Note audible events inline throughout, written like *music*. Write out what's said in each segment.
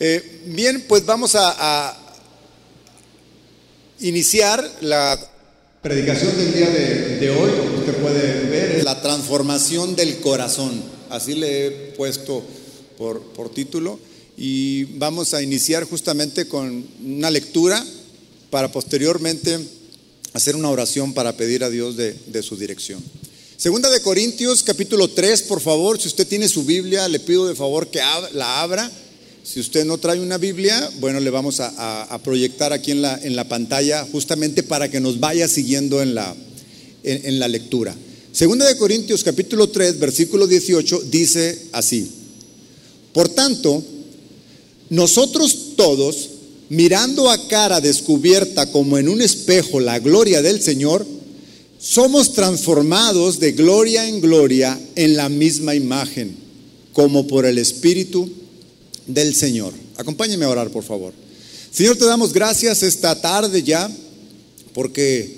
Eh, bien, pues vamos a, iniciar la predicación del día de, hoy, como usted puede ver, la transformación del corazón. Así le he puesto por, por título. Y vamos a iniciar justamente con una lectura para posteriormente hacer una oración para pedir a Dios de, de su dirección. Segunda de Corintios, capítulo 3, por favor, si usted tiene su Biblia, le pido de favor que la abra. Si usted no trae una Biblia, bueno, le vamos a, a, proyectar aquí en la, en la, pantalla justamente para que nos vaya siguiendo en la, en, en la lectura. Segunda de Corintios capítulo 3, versículo 18 dice así. Por tanto, nosotros todos, mirando a cara descubierta como en un espejo la gloria del Señor, somos transformados de gloria en gloria en la misma imagen, como por el Espíritu del Señor. Acompáñeme a orar, por favor. Señor, te damos gracias esta tarde ya, porque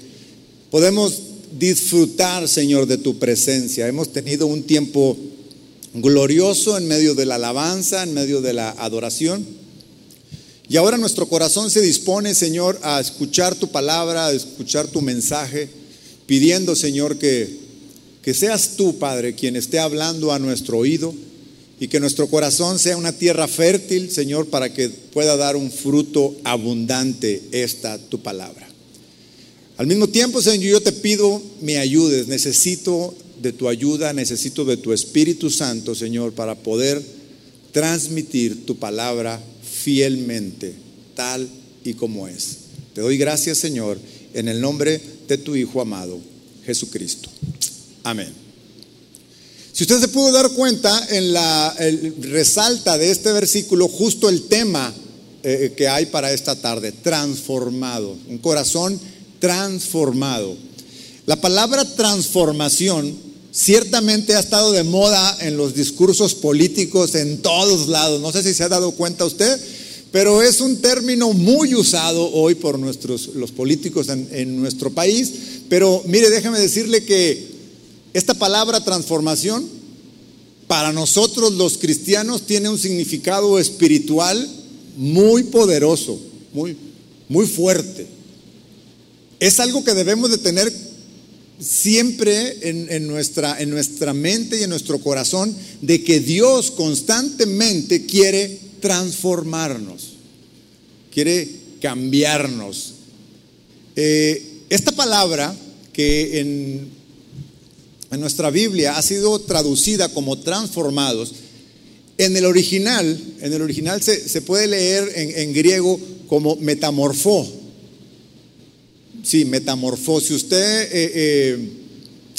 podemos disfrutar, Señor, de tu presencia. Hemos tenido un tiempo glorioso en medio de la alabanza, en medio de la adoración. Y ahora nuestro corazón se dispone, Señor, a escuchar tu palabra, a escuchar tu mensaje, pidiendo, Señor, que, que seas tú, Padre, quien esté hablando a nuestro oído y que nuestro corazón sea una tierra fértil, Señor, para que pueda dar un fruto abundante esta tu palabra. Al mismo tiempo, Señor, yo te pido me ayudes, necesito de tu ayuda, necesito de tu Espíritu Santo, Señor, para poder transmitir tu palabra fielmente, tal y como es. Te doy gracias, Señor, en el nombre de tu Hijo amado, Jesucristo. Amén. Si usted se pudo dar cuenta, en la resalta de este versículo justo el tema eh, que hay para esta tarde, transformado, un corazón transformado. La palabra transformación ciertamente ha estado de moda en los discursos políticos en todos lados. No sé si se ha dado cuenta usted, pero es un término muy usado hoy por nuestros, los políticos en, en nuestro país. Pero mire, déjeme decirle que esta palabra transformación para nosotros los cristianos tiene un significado espiritual muy poderoso, muy, muy fuerte. Es algo que debemos de tener siempre en, en, nuestra, en nuestra mente y en nuestro corazón de que Dios constantemente quiere transformarnos, quiere cambiarnos. Eh, esta palabra que en, en, nuestra Biblia ha sido traducida como transformados, en el original, en el original se, se puede leer en, en griego como metamorfó. Sí, metamorfó. Si usted eh, eh,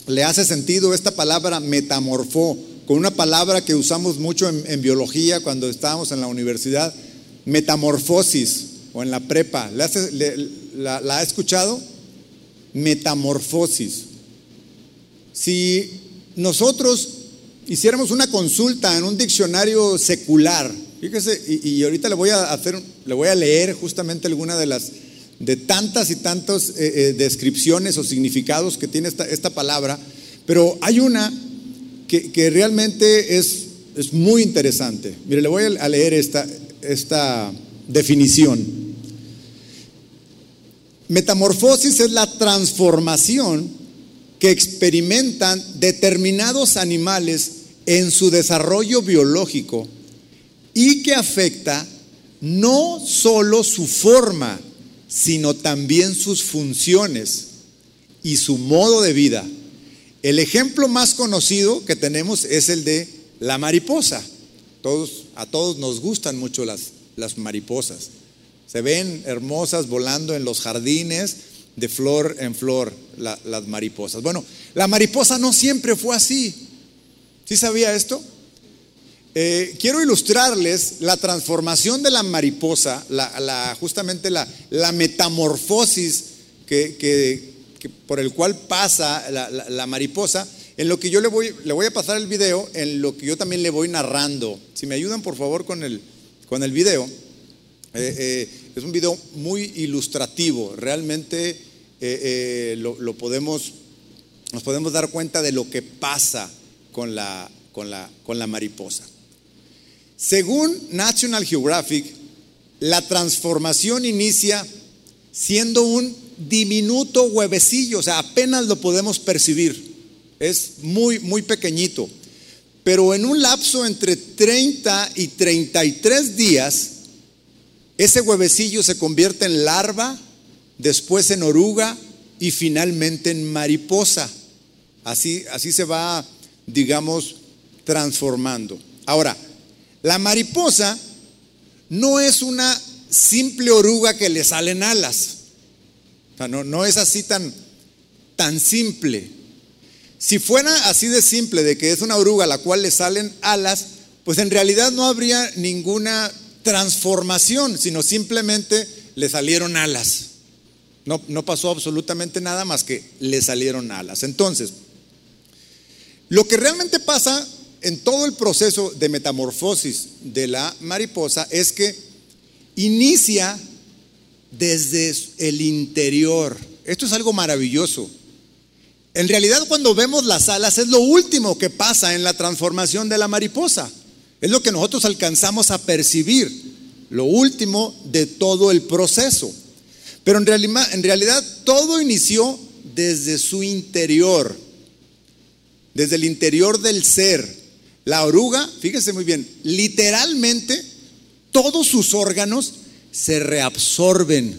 le hace sentido esta palabra metamorfó con una palabra que usamos mucho en, biología cuando estábamos en la universidad, metamorfosis o en la prepa, ¿le hace, le, la, ¿la ha escuchado? Metamorfosis. Si nosotros hiciéramos una consulta en un diccionario secular, fíjese, y, ahorita le voy a hacer, le voy a leer justamente alguna de las de tantas y tantas eh, eh, descripciones o significados que tiene esta, esta palabra, pero hay una que, que realmente es, es, muy interesante. Mire, le voy a leer esta, esta definición. Metamorfosis es la transformación que experimentan determinados animales en su desarrollo biológico y que afecta no solo su forma, sino también sus funciones y su modo de vida. El ejemplo más conocido que tenemos es el de la mariposa. Todos, a todos nos gustan mucho las, las mariposas. Se ven hermosas volando en los jardines, de flor en flor, la, las mariposas. Bueno, la mariposa no siempre fue así. ¿Sí sabía esto? Eh, quiero ilustrarles la transformación de la mariposa, la, justamente la, metamorfosis que, que, que, por el cual pasa la, mariposa, en lo que yo le voy, le voy a pasar el video, en lo que yo también le voy narrando. Si me ayudan por favor con el, con el video. Eh, eh, es un video muy ilustrativo, realmente eh, lo, lo podemos, nos podemos dar cuenta de lo que pasa con la, con la, con la mariposa. Según National Geographic, la transformación inicia siendo un diminuto huevecillo, o sea, apenas lo podemos percibir. Es muy, muy pequeñito. Pero en un lapso entre 30 y 33 días, ese huevecillo se convierte en larva, después en oruga y finalmente en mariposa. Así, así se va, digamos, transformando. Ahora, la mariposa no es una simple oruga que le salen alas. O sea, no, no es así tan, tan simple. Si fuera así de simple, de que es una oruga a la cual le salen alas, pues en realidad no habría ninguna transformación, sino simplemente le salieron alas. No, no pasó absolutamente nada más que le salieron alas. Entonces, lo que realmente pasa en todo el proceso de metamorfosis de la mariposa es que inicia desde el interior. Esto es algo maravilloso. En realidad cuando vemos las alas es lo último que pasa en la transformación de la mariposa. Es lo que nosotros alcanzamos a percibir, lo último de todo el proceso. Pero en realidad, en realidad todo inició desde su interior, desde el interior del ser. La oruga, fíjense muy bien, literalmente todos sus órganos se reabsorben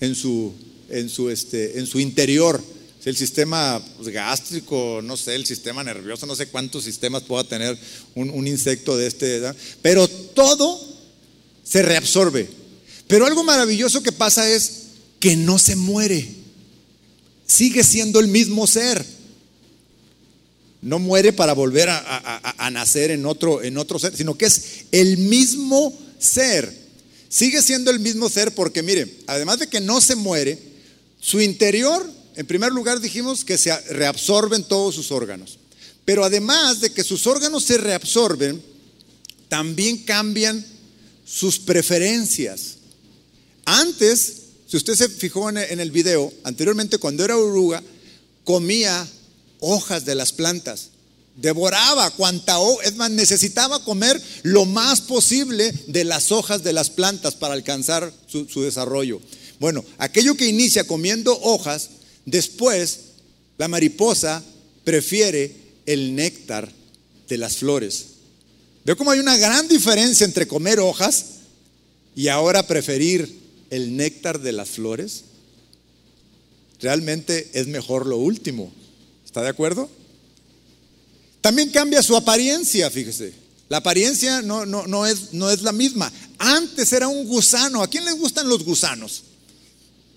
en su, en su, este, en su interior el sistema pues, gástrico, no sé, el sistema nervioso, no sé cuántos sistemas pueda tener un, insecto de este, pero todo se reabsorbe. Pero algo maravilloso que pasa es que no se muere, sigue siendo el mismo ser. No muere para volver a, nacer en otro, en otro ser, sino que es el mismo ser. Sigue siendo el mismo ser porque, mire, además de que no se muere, su interior en primer lugar dijimos que se reabsorben todos sus órganos. Pero además de que sus órganos se reabsorben, también cambian sus preferencias. Antes, si usted se fijó en el video, anteriormente cuando era oruga, comía hojas de las plantas, devoraba cuanta es más, necesitaba comer lo más posible de las hojas de las plantas para alcanzar su, su desarrollo. Bueno, aquello que inicia comiendo hojas, Después, la mariposa prefiere el néctar de las flores. Veo cómo hay una gran diferencia entre comer hojas y ahora preferir el néctar de las flores. Realmente es mejor lo último. ¿Está de acuerdo? También cambia su apariencia, fíjese. La apariencia no, no, no, es, no es la misma. Antes era un gusano. ¿A quién les gustan los gusanos?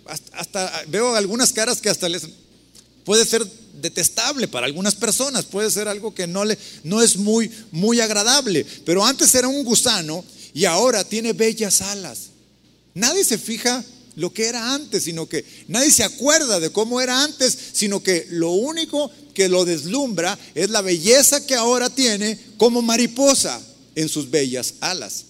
Hasta, veo algunas caras que hasta les puede ser detestable para algunas personas, puede ser algo que no le no es muy muy agradable, pero antes era un gusano y ahora tiene bellas alas. Nadie se fija lo que era antes, sino que nadie se acuerda de cómo era antes, sino que lo único que lo deslumbra es la belleza que ahora tiene como mariposa en sus bellas alas.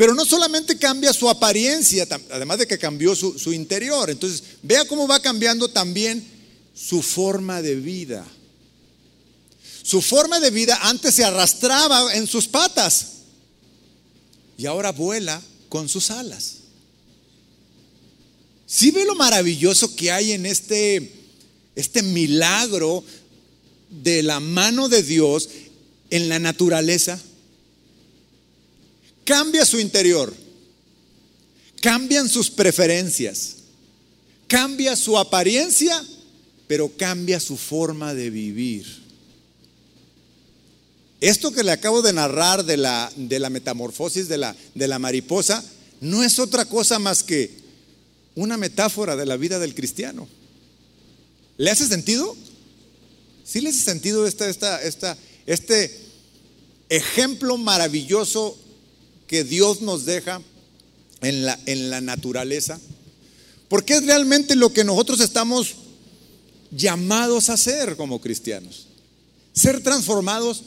Pero no solamente cambia su apariencia, además de que cambió su, interior. Entonces, vea cómo va cambiando también su forma de vida. Su forma de vida antes se arrastraba en sus patas y ahora vuela con sus alas. ¿Sí ve lo maravilloso que hay en este, este milagro de la mano de Dios en la naturaleza? Cambia su interior, cambian sus preferencias, cambia su apariencia, pero cambia su forma de vivir. Esto que le acabo de narrar de la, de la metamorfosis de la, de la mariposa no es otra cosa más que una metáfora de la vida del cristiano. ¿Le hace sentido? ¿Sí le hace sentido esta, esta, esta, este ejemplo maravilloso que Dios nos deja en la, en la naturaleza, porque es realmente lo que nosotros estamos llamados a ser como cristianos. Ser transformados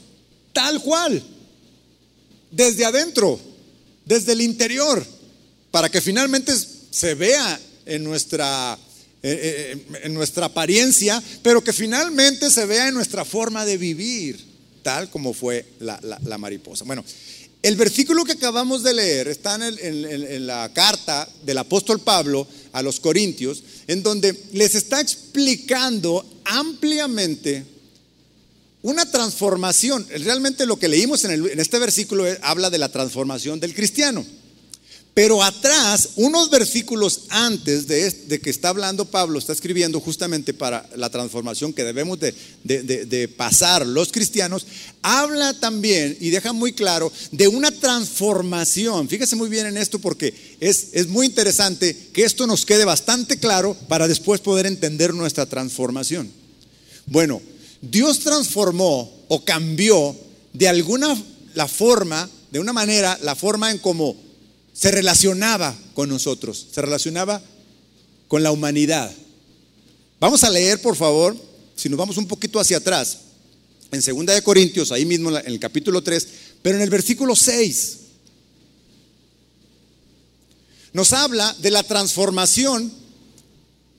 tal cual, desde adentro, desde el interior, para que finalmente se vea en nuestra, eh, eh, en nuestra apariencia, pero que finalmente se vea en nuestra forma de vivir, tal como fue la, la mariposa. Bueno, El versículo que acabamos de leer está en, la carta del apóstol Pablo a los Corintios, en donde les está explicando ampliamente una transformación. Realmente lo que leímos en, este versículo habla de la transformación del cristiano. Pero atrás, unos versículos antes de, que está hablando Pablo, está escribiendo justamente para la transformación que debemos de, pasar los cristianos, habla también y deja muy claro de una transformación. Fíjese muy bien en esto porque es, es muy interesante que esto nos quede bastante claro para después poder entender nuestra transformación. Bueno, Dios transformó o cambió de alguna la forma, de una manera, la forma en cómo se relacionaba con nosotros, se relacionaba con la humanidad. Vamos a leer, por favor, si nos vamos un poquito hacia atrás, en 2 de Corintios, ahí mismo en el capítulo 3, pero en el versículo 6 nos habla de la transformación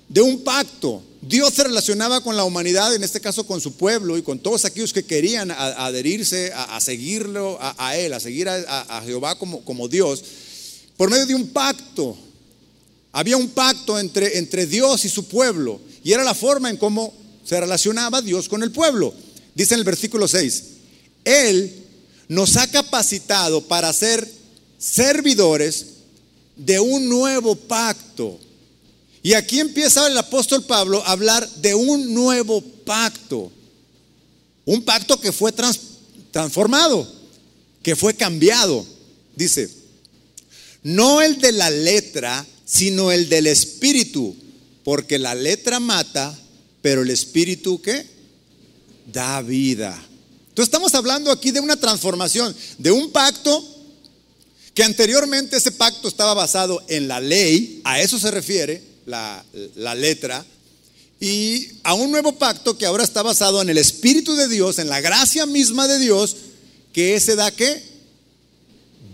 de un pacto. Dios se relacionaba con la humanidad, en este caso con su pueblo y con todos aquellos que querían adherirse a, seguirlo a, Él, a seguir a, Jehová como, como Dios por medio de un pacto. Había un pacto entre, entre Dios y su pueblo y era la forma en cómo se relacionaba Dios con el pueblo. Dice en el versículo 6, Él nos ha capacitado para ser servidores de un nuevo pacto. Y aquí empieza el apóstol Pablo a hablar de un nuevo pacto. Un pacto que fue transformado, que fue cambiado. Dice, no el de la letra, sino el del espíritu, porque la letra mata, pero el espíritu ¿qué? Da vida. Entonces estamos hablando aquí de una transformación, de un pacto que anteriormente ese pacto estaba basado en la ley, a eso se refiere la, la letra, y a un nuevo pacto que ahora está basado en el Espíritu de Dios, en la gracia misma de Dios, que ese da qué?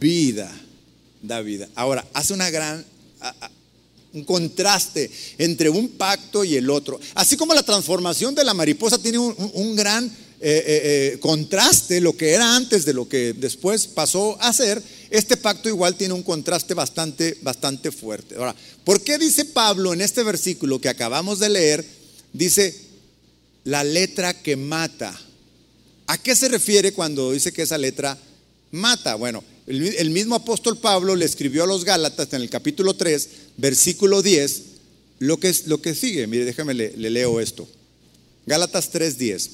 Vida da vida. Ahora, hace una gran, un contraste entre un pacto y el otro. Así como la transformación de la mariposa tiene un, gran eh, eh, eh, contraste, lo que era antes de lo que después pasó a ser, este pacto igual tiene un contraste bastante, bastante fuerte. Ahora, ¿por qué dice Pablo en este versículo que acabamos de leer? Dice, la letra que mata. ¿A qué se refiere cuando dice que esa letra mata? Bueno, el, mismo apóstol Pablo le escribió a los Gálatas en el capítulo 3, versículo 10, lo que, es, lo que sigue. Mire, déjame le, le leo esto. Gálatas 3:10.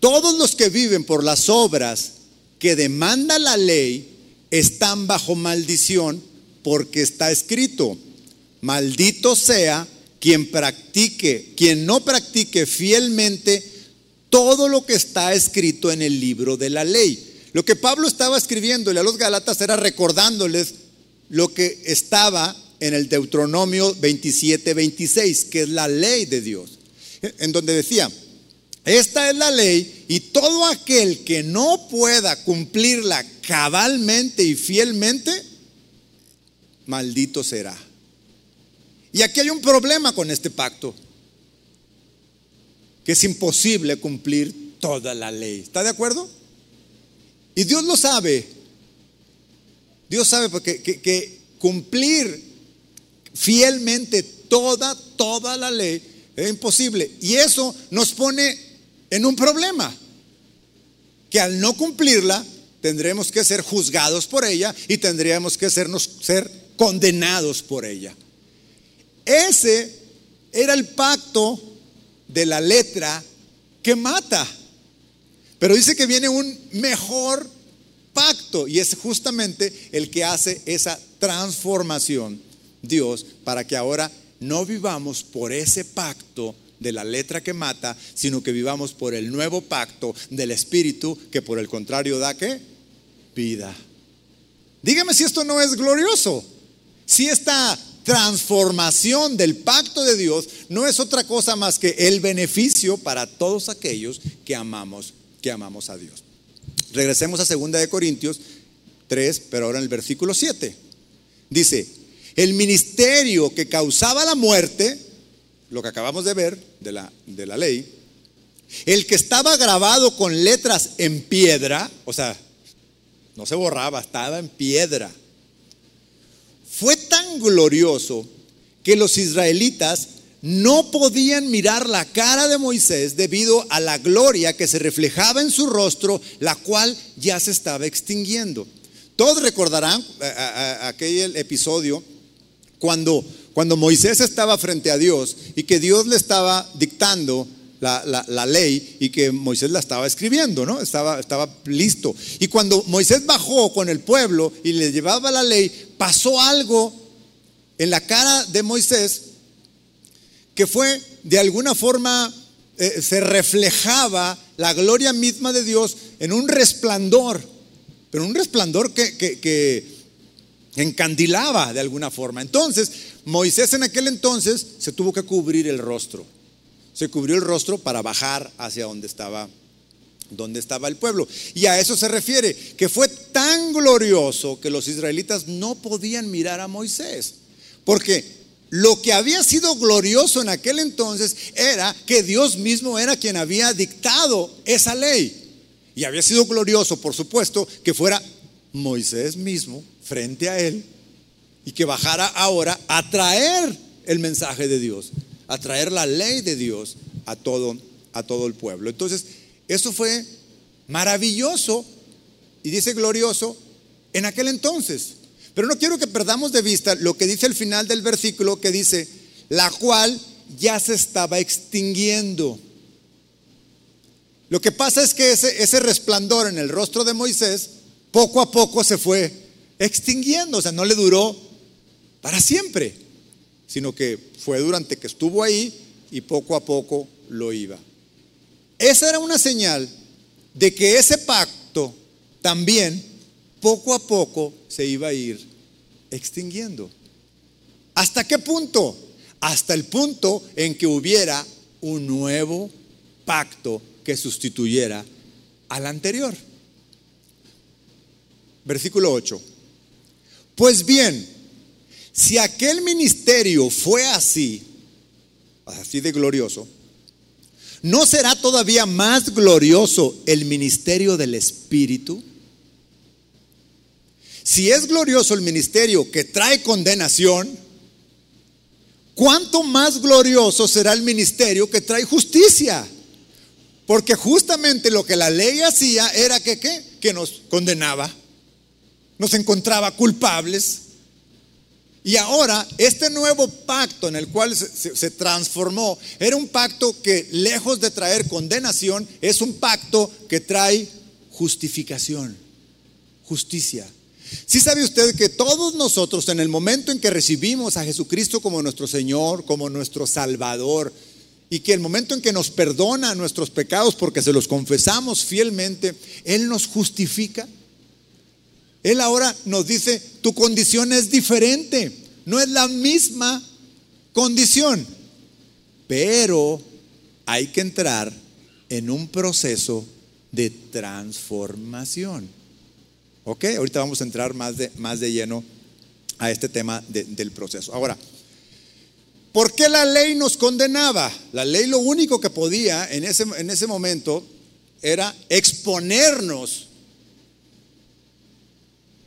Todos los que viven por las obras que demanda la ley están bajo maldición porque está escrito, maldito sea quien practique, quien no practique fielmente todo lo que está escrito en el libro de la ley. Lo que Pablo estaba escribiéndole a los Gálatas era recordándoles lo que estaba en el Deuteronomio 27, 26, que es la ley de Dios, en donde decía, esta es la ley y todo aquel que no pueda cumplirla cabalmente y fielmente, maldito será. Y aquí hay un problema con este pacto, que es imposible cumplir toda la ley. ¿Está de acuerdo? Y Dios lo sabe. Dios sabe porque que, cumplir fielmente toda, toda la ley es imposible. Y eso nos pone en un problema. Que al no cumplirla, tendremos que ser juzgados por ella y tendríamos que sernos, ser condenados por ella. Ese era el pacto de la letra que mata. Pero dice que viene un mejor pacto y es justamente el que hace esa transformación Dios para que ahora no vivamos por ese pacto de la letra que mata, sino que vivamos por el nuevo pacto del Espíritu que por el contrario da que vida. Dígame si esto no es glorioso. Si esta transformación del pacto de Dios no es otra cosa más que el beneficio para todos aquellos que amamos que amamos a Dios. Regresemos a 2 de Corintios 3, pero ahora en el versículo 7. Dice, el ministerio que causaba la muerte, lo que acabamos de ver de la, de la ley, el que estaba grabado con letras en piedra, o sea, no se borraba, estaba en piedra. Fue tan glorioso que los israelitas no podían mirar la cara de Moisés debido a la gloria que se reflejaba en su rostro, la cual ya se estaba extinguiendo. Todos recordarán eh, aquel episodio cuando, cuando Moisés estaba frente a Dios y que Dios le estaba dictando la, ley y que Moisés la estaba escribiendo, ¿no? Estaba, estaba listo. Y cuando Moisés bajó con el pueblo y le llevaba la ley, pasó algo en la cara de Moisés que fue de alguna forma, eh, se reflejaba la gloria misma de Dios en un resplandor, pero un resplandor que, que encandilaba de alguna forma. Entonces, Moisés en aquel entonces se tuvo que cubrir el rostro. Se cubrió el rostro para bajar hacia donde estaba donde estaba el pueblo. Y a eso se refiere, que fue tan glorioso que los israelitas no podían mirar a Moisés. Porque lo que había sido glorioso en aquel entonces era que Dios mismo era quien había dictado esa ley. Y había sido glorioso, por supuesto, que fuera Moisés mismo frente a él y que bajara ahora a traer el mensaje de Dios, a traer la ley de Dios a todo, a todo el pueblo. Entonces, eso fue maravilloso y dice glorioso en aquel entonces. Pero no quiero que perdamos de vista lo que dice el final del versículo que dice, la cual ya se estaba extinguiendo. Lo que pasa es que ese, ese resplandor en el rostro de Moisés poco a poco se fue extinguiendo, o sea, no le duró para siempre, sino que fue durante que estuvo ahí y poco a poco lo iba. Esa era una señal de que ese pacto también poco a poco se iba a ir extinguiendo. ¿Hasta qué punto? Hasta el punto en que hubiera un nuevo pacto que sustituyera al anterior. Versículo 8. Pues bien, si aquel ministerio fue así, así de glorioso, ¿no será todavía más glorioso el ministerio del Espíritu? Si es glorioso el ministerio que trae condenación, ¿cuánto más glorioso será el ministerio que trae justicia? Porque justamente lo que la ley hacía era que, que nos condenaba, nos encontraba culpables. Y ahora este nuevo pacto en el cual se, se, transformó era un pacto que lejos de traer condenación, es un pacto que trae justificación, justicia. Si sabe usted que todos nosotros en el momento en que recibimos a Jesucristo como nuestro Señor, como nuestro Salvador, y que el momento en que nos perdona nuestros pecados porque se los confesamos fielmente, Él nos justifica. Él ahora nos dice, tu condición es diferente, no es la misma condición, pero hay que entrar en un proceso de transformación. ¿Ok? Ahorita vamos a entrar más de, más de lleno a este tema del proceso. Ahora, ¿por qué la ley nos condenaba? La ley lo único que podía en ese, en ese momento era exponernos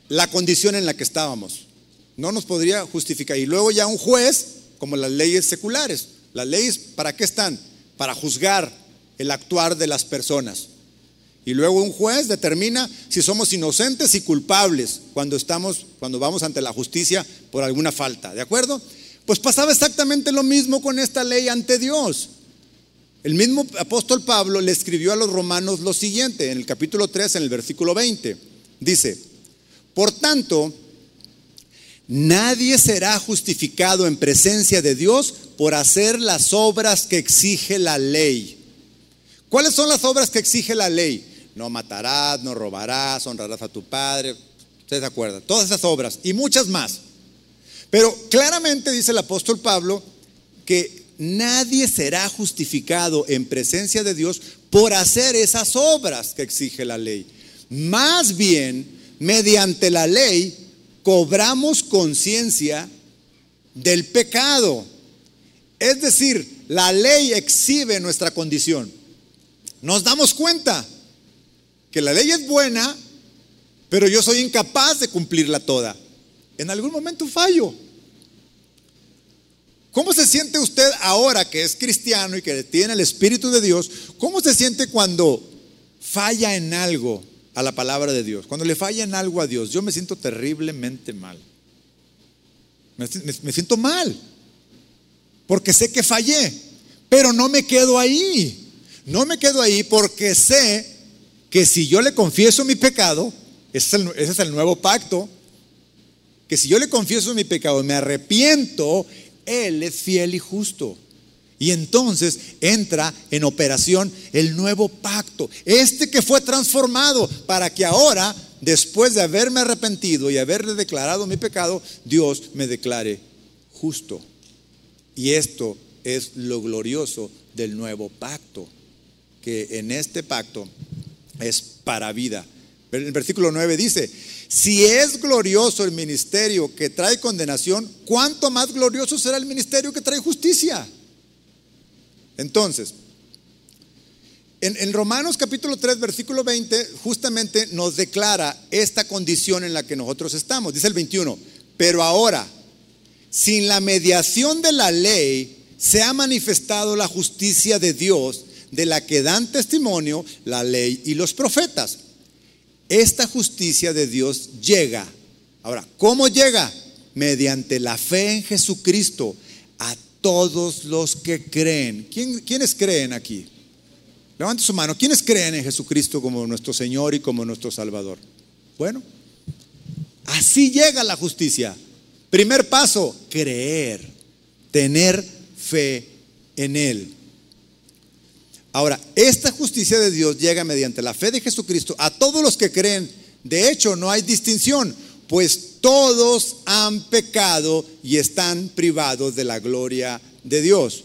la condición en la que estábamos. No nos podría justificar. Y luego ya un juez, como las leyes seculares. Las leyes, ¿para qué están? Para juzgar el actuar de las personas. Y luego un juez determina si somos inocentes y culpables cuando estamos, cuando vamos ante la justicia por alguna falta. ¿De acuerdo? Pues pasaba exactamente lo mismo con esta ley ante Dios. El mismo apóstol Pablo le escribió a los romanos lo siguiente, en el capítulo 3, en el versículo 20. Dice, por tanto, nadie será justificado en presencia de Dios por hacer las obras que exige la ley. ¿Cuáles son las obras que exige la ley? No matarás, no robarás, honrarás a tu padre. Ustedes se acuerdan, todas esas obras y muchas más. Pero claramente dice el apóstol Pablo que nadie será justificado en presencia de Dios por hacer esas obras que exige la ley. Más bien, mediante la ley, cobramos conciencia del pecado. Es decir, la ley exhibe nuestra condición. Nos damos cuenta que la ley es buena pero yo soy incapaz de cumplirla toda. En algún momento fallo. ¿Cómo se siente usted ahora que es cristiano y que tiene el Espíritu de Dios? ¿Cómo se siente cuando falla en algo a la palabra de Dios? Cuando le falla en algo a Dios, yo me siento terriblemente mal. Me, siento mal. Porque sé que fallé. Pero no me quedo ahí. No me quedo ahí porque sé que si yo le confieso mi pecado, ese es el, nuevo pacto, que si yo le confieso mi pecado, me arrepiento, Él es fiel y justo. Y entonces entra en operación el nuevo pacto, este que fue transformado para que ahora, después de haberme arrepentido y haberle declarado mi pecado, Dios me declare justo. Y esto es lo glorioso del nuevo pacto, que en este pacto es para vida. El versículo 9 dice, si es glorioso el ministerio que trae condenación, ¿cuánto más glorioso será el ministerio que trae justicia? Entonces, en, Romanos capítulo 3, versículo 20, justamente nos declara esta condición en la que nosotros estamos. Dice el 21, pero ahora, sin la mediación de la ley, se ha manifestado la justicia de Dios, de la que dan testimonio la ley y los profetas. Esta justicia de Dios llega. Ahora, ¿cómo llega? Mediante la fe en Jesucristo a todos los que creen. ¿Quiénes creen aquí? Levante su mano. ¿Quiénes creen en Jesucristo como nuestro Señor y como nuestro Salvador? Bueno, así llega la justicia. Primer paso, creer, tener fe en Él. Ahora, esta justicia de Dios llega mediante la fe de Jesucristo a todos los que creen. De hecho, no hay distinción, pues todos han pecado y están privados de la gloria de Dios.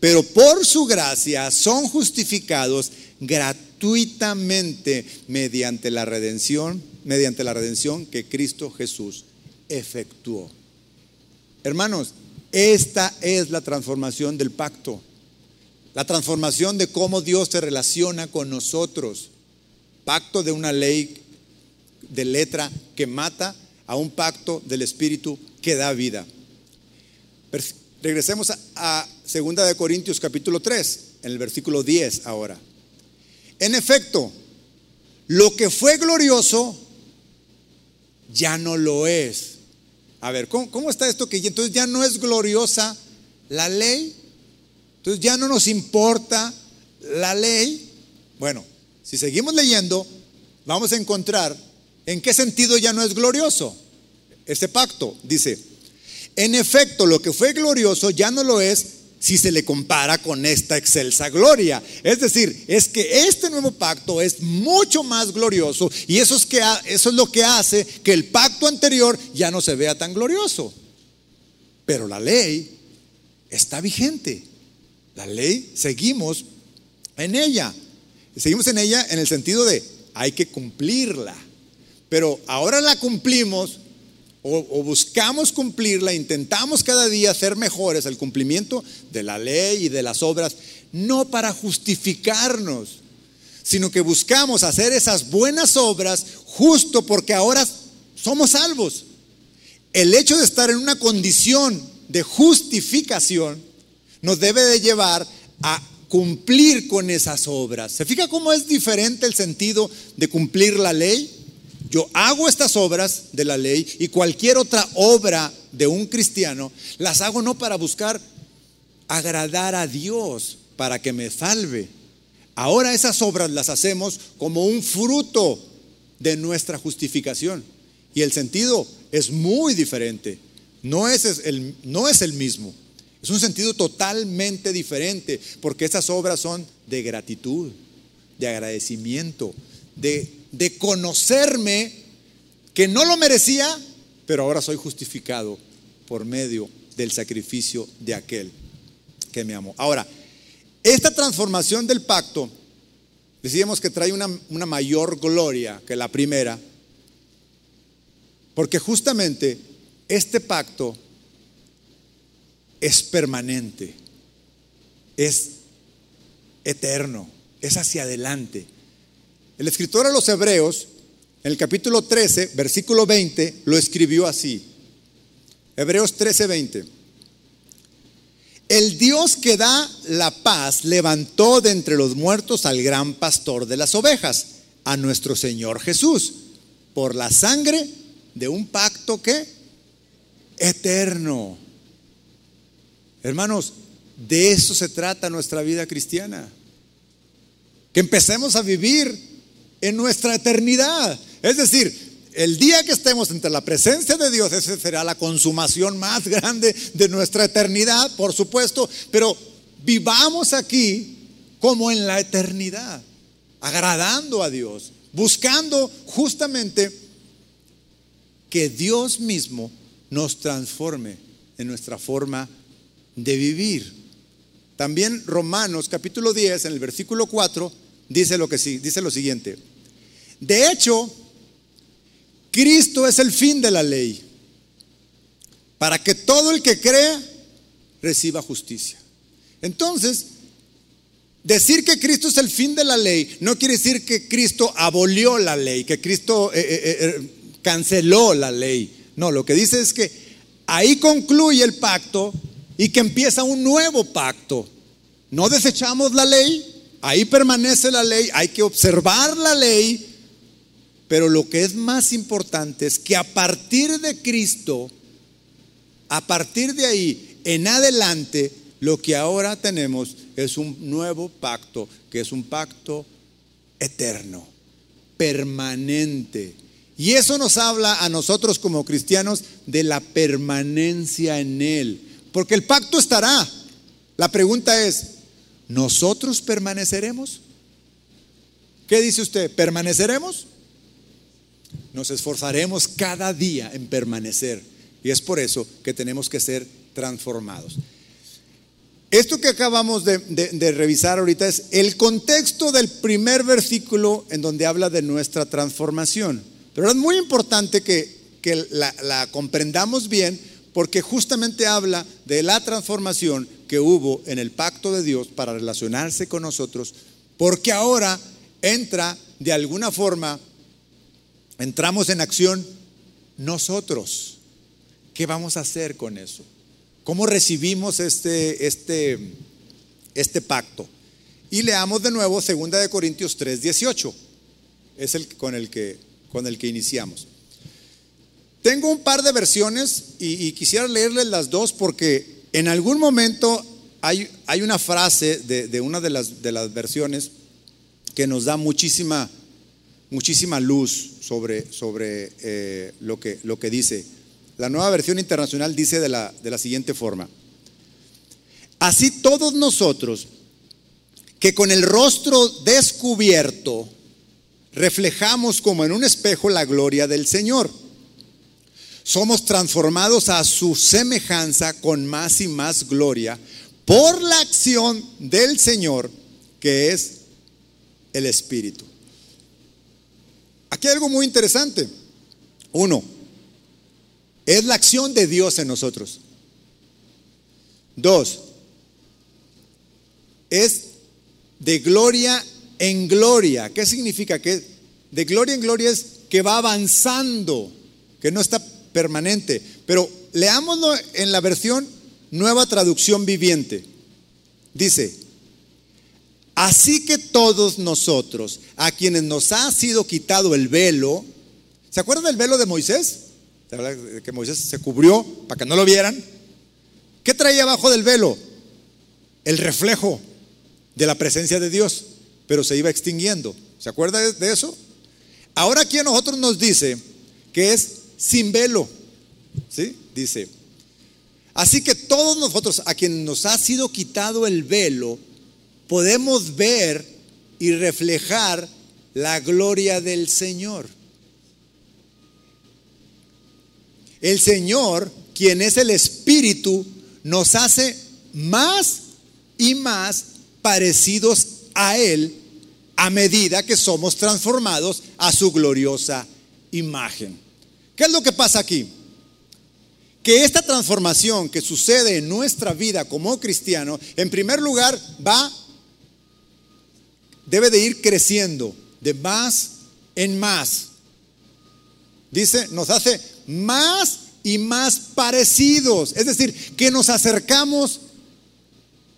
Pero por su gracia son justificados gratuitamente mediante la redención, mediante la redención que Cristo Jesús efectuó. Hermanos, esta es la transformación del pacto. La transformación de cómo Dios se relaciona con nosotros. Pacto de una ley de letra que mata a un pacto del Espíritu que da vida. Regresemos a, 2 de Corintios capítulo 3, en el versículo 10 ahora. En efecto, lo que fue glorioso ya no lo es. A ver, ¿cómo, cómo está esto que entonces ya no es gloriosa la ley? Entonces ya no nos importa la ley. Bueno, si seguimos leyendo, vamos a encontrar ¿En qué sentido ya no es glorioso? Este pacto dice, en efecto, lo que fue glorioso ya no lo es si se le compara con esta excelsa gloria. Es decir, es que este nuevo pacto es mucho más glorioso y eso es, que, eso es lo que hace que el pacto anterior ya no se vea tan glorioso. Pero la ley está vigente. La ley, seguimos en ella. Seguimos en ella en el sentido de hay que cumplirla. Pero ahora la cumplimos o, buscamos cumplirla, intentamos cada día ser mejores al cumplimiento de la ley y de las obras, no para justificarnos, sino que buscamos hacer esas buenas obras justo porque ahora somos salvos. El hecho de estar en una condición de justificación nos debe de llevar a cumplir con esas obras. ¿Se fija cómo es diferente el sentido de cumplir la ley? Yo hago estas obras de la ley y cualquier otra obra de un cristiano las hago no para buscar agradar a Dios, para que me salve. Ahora esas obras las hacemos como un fruto de nuestra justificación. Y el sentido es muy diferente. No es el, no es el mismo. Es un sentido totalmente diferente, porque esas obras son de gratitud, de agradecimiento, de conocerme que no lo merecía, pero ahora soy justificado por medio del sacrificio de aquel que me amó. Ahora, esta transformación del pacto, decíamos que trae una mayor gloria que la primera, porque justamente este pacto es permanente, es eterno, es hacia adelante. El escritor a los hebreos en el capítulo 13, versículo 20, lo escribió así. Hebreos 13, 20. El Dios que da la paz levantó de entre los muertos al gran pastor de las ovejas, a nuestro Señor Jesús, por la sangre de un pacto que eterno. Hermanos, de eso se trata nuestra vida cristiana. Que empecemos a vivir en nuestra eternidad. Es decir, el día que estemos entre la presencia de Dios, esa será la consumación más grande de nuestra eternidad, por supuesto, pero vivamos aquí como en la eternidad, agradando a Dios, buscando justamente que Dios mismo nos transforme en nuestra forma de vivir. También Romanos capítulo 10, en el versículo 4, dice lo que dice lo siguiente. De hecho, Cristo es el fin de la ley, para que todo el que crea reciba justicia. Entonces, decir que Cristo es el fin de la ley no quiere decir que Cristo abolió la ley, que Cristo eh, eh, eh, canceló la ley. No, lo que dice es que ahí concluye el pacto y que empieza un nuevo pacto. No desechamos la ley, ahí permanece la ley, hay que observar la ley, pero lo que es más importante es que a partir de Cristo, a partir de ahí en adelante, lo que ahora tenemos es un nuevo pacto, que es un pacto eterno, permanente. Y eso nos habla a nosotros como cristianos de la permanencia en Él. Porque el pacto estará. La pregunta es, ¿nosotros permaneceremos? ¿Qué dice usted? ¿Permaneceremos? Nos esforzaremos cada día en permanecer. Y es por eso que tenemos que ser transformados. Esto que acabamos de, revisar ahorita es el contexto del primer versículo en donde habla de nuestra transformación. Pero es muy importante que, la, comprendamos bien porque justamente habla de la transformación que hubo en el pacto de Dios para relacionarse con nosotros, porque ahora entra de alguna forma entramos en acción nosotros. ¿Qué vamos a hacer con eso? ¿Cómo recibimos este, este, este pacto? Y leamos de nuevo 2 de Corintios 3, 18. Es el con el que, con el que iniciamos. Tengo un par de versiones y, quisiera leerles las dos porque en algún momento hay, hay una frase de, una de las, de las versiones que nos da muchísima muchísima luz sobre, sobre eh, lo, que, lo que dice. La nueva versión internacional dice de la, de la siguiente forma. Así todos nosotros, que con el rostro descubierto, reflejamos como en un espejo la gloria del Señor. Somos transformados a su semejanza con más y más gloria por la acción del Señor, que es el Espíritu. Aquí hay algo muy interesante. Uno, es la acción de Dios en nosotros. Dos, es de gloria en gloria. ¿Qué significa? Que de gloria en gloria es que va avanzando, que no está permanente. Pero leámoslo en la versión nueva traducción viviente. Dice, Así que todos nosotros, a quienes nos ha sido quitado el velo, ¿se acuerdan del velo de Moisés? Que Moisés se cubrió para que no lo vieran. ¿Qué traía abajo del velo? El reflejo de la presencia de Dios, pero se iba extinguiendo. ¿Se acuerda de eso? Ahora aquí a nosotros nos dice que es sin velo. ¿Sí? Dice, así que todos nosotros, a quienes nos ha sido quitado el velo, podemos ver y reflejar la gloria del Señor. El Señor, quien es el Espíritu, nos hace más y más parecidos a Él a medida que somos transformados a su gloriosa imagen. ¿Qué es lo que pasa aquí? Que esta transformación que sucede en nuestra vida como cristiano, en primer lugar, va debe de ir creciendo de más en más. Dice, nos hace más y más parecidos. Es decir, que nos acercamos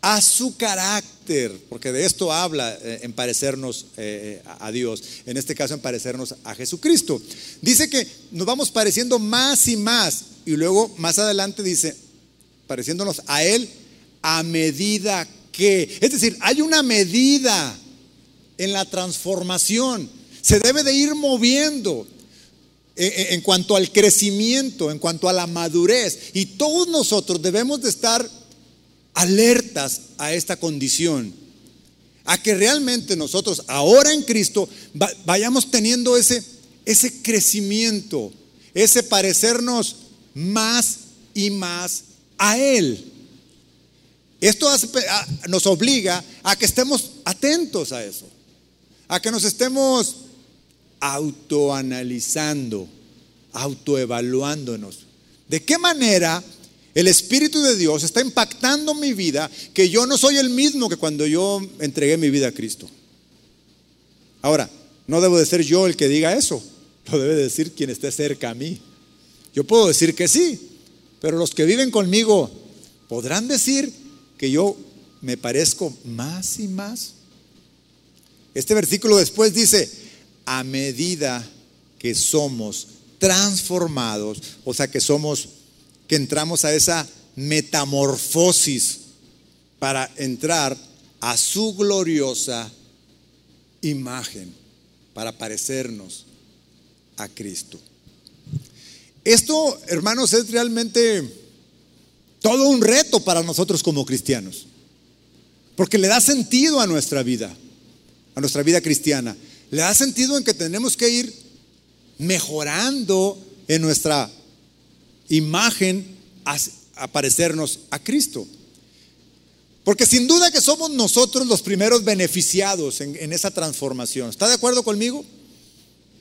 a su carácter, porque de esto habla eh, en parecernos eh, a Dios, en este caso en parecernos a Jesucristo. Dice que nos vamos pareciendo más y más, y luego más adelante dice, pareciéndonos a Él a medida que, es decir, hay una medida en la transformación, se debe de ir moviendo eh, en cuanto al crecimiento, en cuanto a la madurez, y todos nosotros debemos de estar alertas a esta condición, a que realmente nosotros ahora en Cristo vayamos teniendo ese, ese crecimiento, ese parecernos más y más a Él. Esto nos obliga a que estemos atentos a eso, a que nos estemos autoanalizando, autoevaluándonos. ¿De qué manera el Espíritu de Dios está impactando mi vida que yo no soy el mismo que cuando yo entregué mi vida a Cristo. Ahora, no debo de ser yo el que diga eso, lo debe decir quien esté cerca a mí. Yo puedo decir que sí, pero los que viven conmigo podrán decir que yo me parezco más y más. Este versículo después dice, a medida que somos transformados, o sea que somos que entramos a esa metamorfosis para entrar a su gloriosa imagen, para parecernos a Cristo. Esto, hermanos, es realmente todo un reto para nosotros como cristianos, porque le da sentido a nuestra vida, a nuestra vida cristiana. Le da sentido en que tenemos que ir mejorando en nuestra imagen a, a Cristo. Porque sin duda que somos nosotros los primeros beneficiados en, esa transformación. ¿Está de acuerdo conmigo?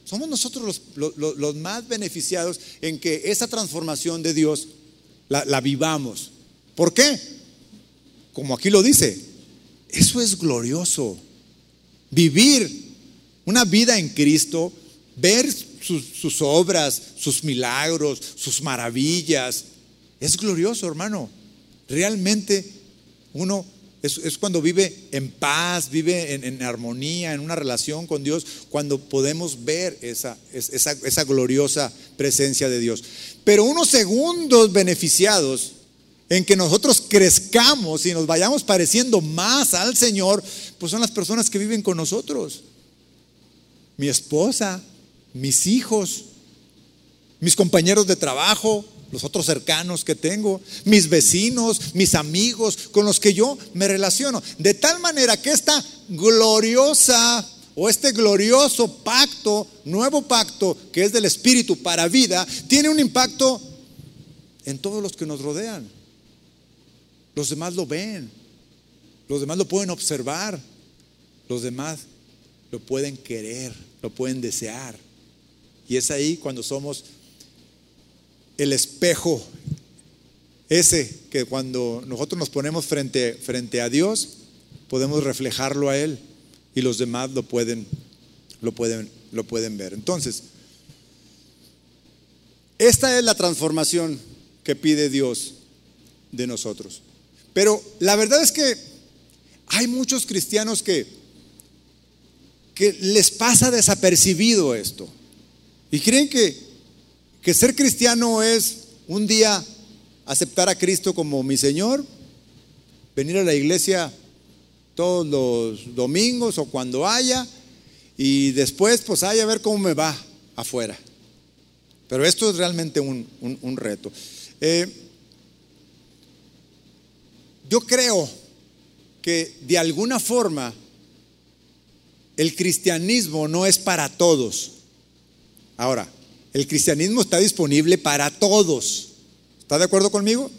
Somos nosotros los, más beneficiados en que esa transformación de Dios la, la vivamos. ¿Por qué? Como aquí lo dice, eso es glorioso. Vivir una vida en Cristo, ver sus, obras, sus milagros, sus maravillas. Es glorioso, hermano. Realmente uno es, cuando vive en paz, vive en, armonía, en una relación con Dios, cuando podemos ver esa, esa, esa gloriosa presencia de Dios. Pero unos segundos beneficiados en que nosotros crezcamos y nos vayamos pareciendo más al Señor, pues son las personas que viven con nosotros. Mi esposa, mis hijos, mis compañeros de trabajo, los otros cercanos que tengo, mis vecinos, mis amigos con los que yo me relaciono. De tal manera que esta gloriosa o este glorioso pacto, nuevo pacto que es del Espíritu para vida, tiene un impacto en todos los que nos rodean. Los demás lo ven, los demás lo pueden observar, los demás lo pueden querer, lo pueden desear. Y es ahí cuando somos el espejo, ese que cuando nosotros nos ponemos frente, frente a Dios, podemos reflejarlo a Él y los demás lo pueden, lo pueden, lo pueden ver. Entonces, esta es la transformación que pide Dios de nosotros. Pero la verdad es que hay muchos cristianos que, que les pasa desapercibido esto. ¿Y creen que, que ser cristiano es un día aceptar a Cristo como mi Señor? Venir a la iglesia todos los domingos o cuando haya y después pues haya a ver cómo me va afuera. Pero esto es realmente un, reto. Eh, yo creo que de alguna forma el cristianismo no es para todos. Ahora, el cristianismo está disponible para todos. ¿Está de acuerdo conmigo?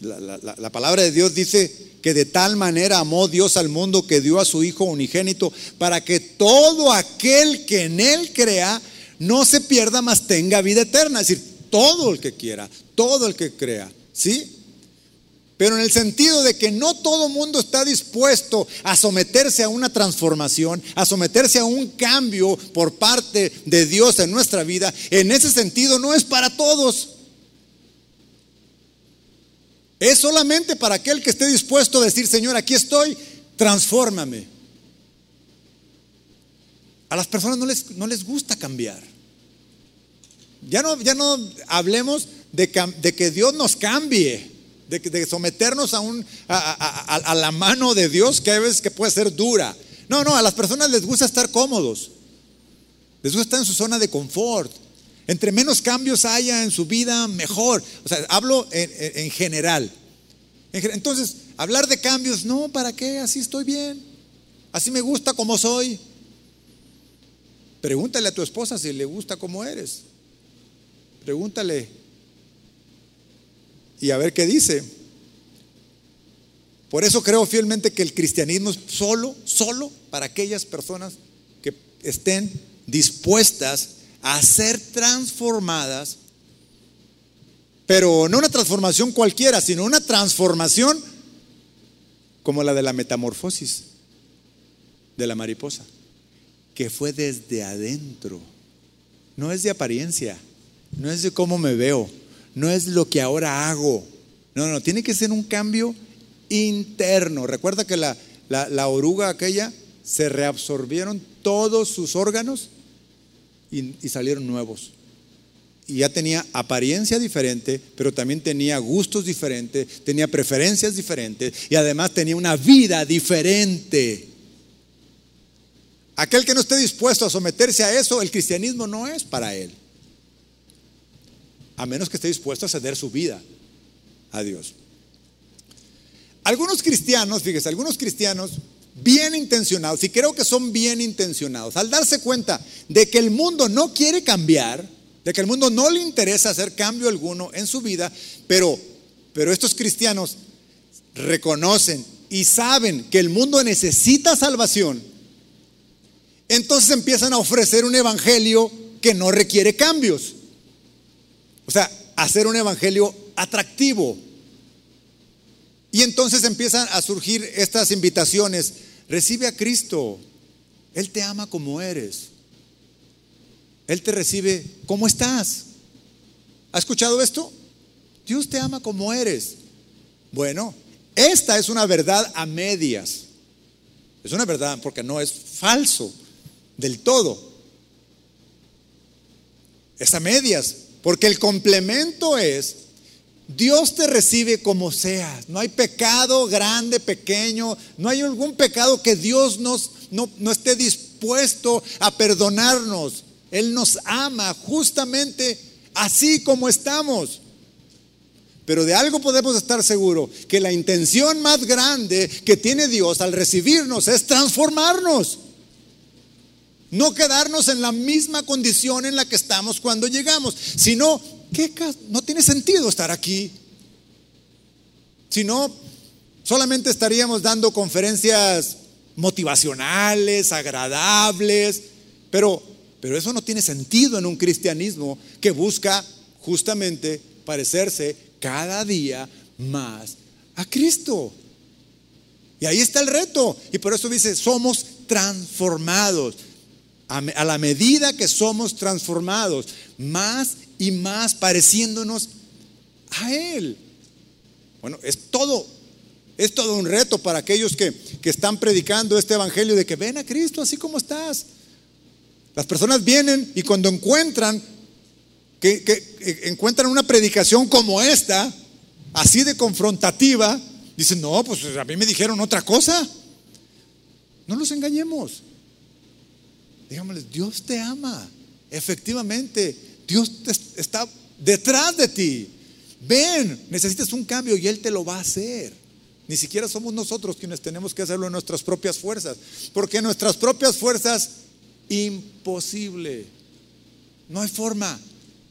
La, palabra de Dios dice que de tal manera amó Dios al mundo que dio a su Hijo unigénito para que todo aquel que en Él crea no se pierda, mas tenga vida eterna. Es decir, todo el que quiera, todo el que crea. ¿Sí? Pero en el sentido de que no todo mundo está dispuesto a someterse a una transformación, a someterse a un cambio por parte de Dios en nuestra vida, en ese sentido no es para todos. Es solamente para aquel que esté dispuesto a decir, Señor, aquí estoy, transfórmame. A las personas no les, no les gusta cambiar. Ya no, ya no hablemos de, de que Dios nos cambie de, someternos a, un, a, la mano de Dios que a veces que puede ser dura. No, no, a las personas les gusta estar cómodos. Les gusta estar en su zona de confort. Entre menos cambios haya en su vida, mejor. O sea, hablo en, general. Entonces, hablar de cambios, no, ¿para qué? Así estoy bien. Así me gusta como soy. Pregúntale a tu esposa si le gusta como eres. Pregúntale y a ver qué dice. Por eso creo fielmente que el cristianismo es solo, solo para aquellas personas que estén dispuestas a ser transformadas, pero no una transformación cualquiera, sino una transformación como la de la metamorfosis de la mariposa, que fue desde adentro, no es de apariencia, no es de cómo me veo, no es lo que ahora hago. No, no, tiene que ser un cambio interno. Recuerda que la, la, oruga aquella se reabsorbieron todos sus órganos y, y salieron nuevos. Y ya tenía apariencia diferente, pero también tenía gustos diferentes, tenía preferencias diferentes y además tenía una vida diferente. Aquel que no esté dispuesto a someterse a eso, el cristianismo no es para él a menos que esté dispuesto a ceder su vida a Dios. Algunos cristianos, fíjese, algunos cristianos bien intencionados, y creo que son bien intencionados, al darse cuenta de que el mundo no quiere cambiar, de que el mundo no le interesa hacer cambio alguno en su vida, pero, pero estos cristianos reconocen y saben que el mundo necesita salvación, entonces empiezan a ofrecer un evangelio que no requiere cambios. O sea, hacer un evangelio atractivo. Y entonces empiezan a surgir estas invitaciones. Recibe a Cristo. Él te ama como eres. Él te recibe como estás. ¿Ha escuchado esto? Dios te ama como eres. Bueno, esta es una verdad a medias. Es una verdad porque no es falso del todo. Es a medias. Porque el complemento es, Dios te recibe como seas. No hay pecado grande, pequeño. No hay algún pecado que Dios no, no esté dispuesto a perdonarnos. Él nos ama justamente así como estamos. Pero de algo podemos estar seguros, que la intención más grande que tiene Dios al recibirnos es transformarnos. No quedarnos en la misma condición en la que estamos cuando llegamos, sino que no tiene sentido estar aquí. Si no, solamente estaríamos dando conferencias motivacionales, agradables, pero, pero eso no tiene sentido en un cristianismo que busca justamente parecerse cada día más a Cristo. Y ahí está el reto. Y por eso dice, somos transformados a la medida que somos transformados, más y más pareciéndonos a Él. Bueno, es todo, es todo un reto para aquellos que, que están predicando este evangelio de que ven a Cristo así como estás. Las personas vienen y cuando encuentran que, que, encuentran una predicación como esta, así de confrontativa, dicen, no, pues a mí me dijeron otra cosa. No los engañemos. Digámosles, Dios te ama. Efectivamente, Dios está detrás de ti. Ven, necesitas un cambio y Él te lo va a hacer. Ni siquiera somos nosotros quienes tenemos que hacerlo en nuestras propias fuerzas. Porque nuestras propias fuerzas, imposible. No hay forma,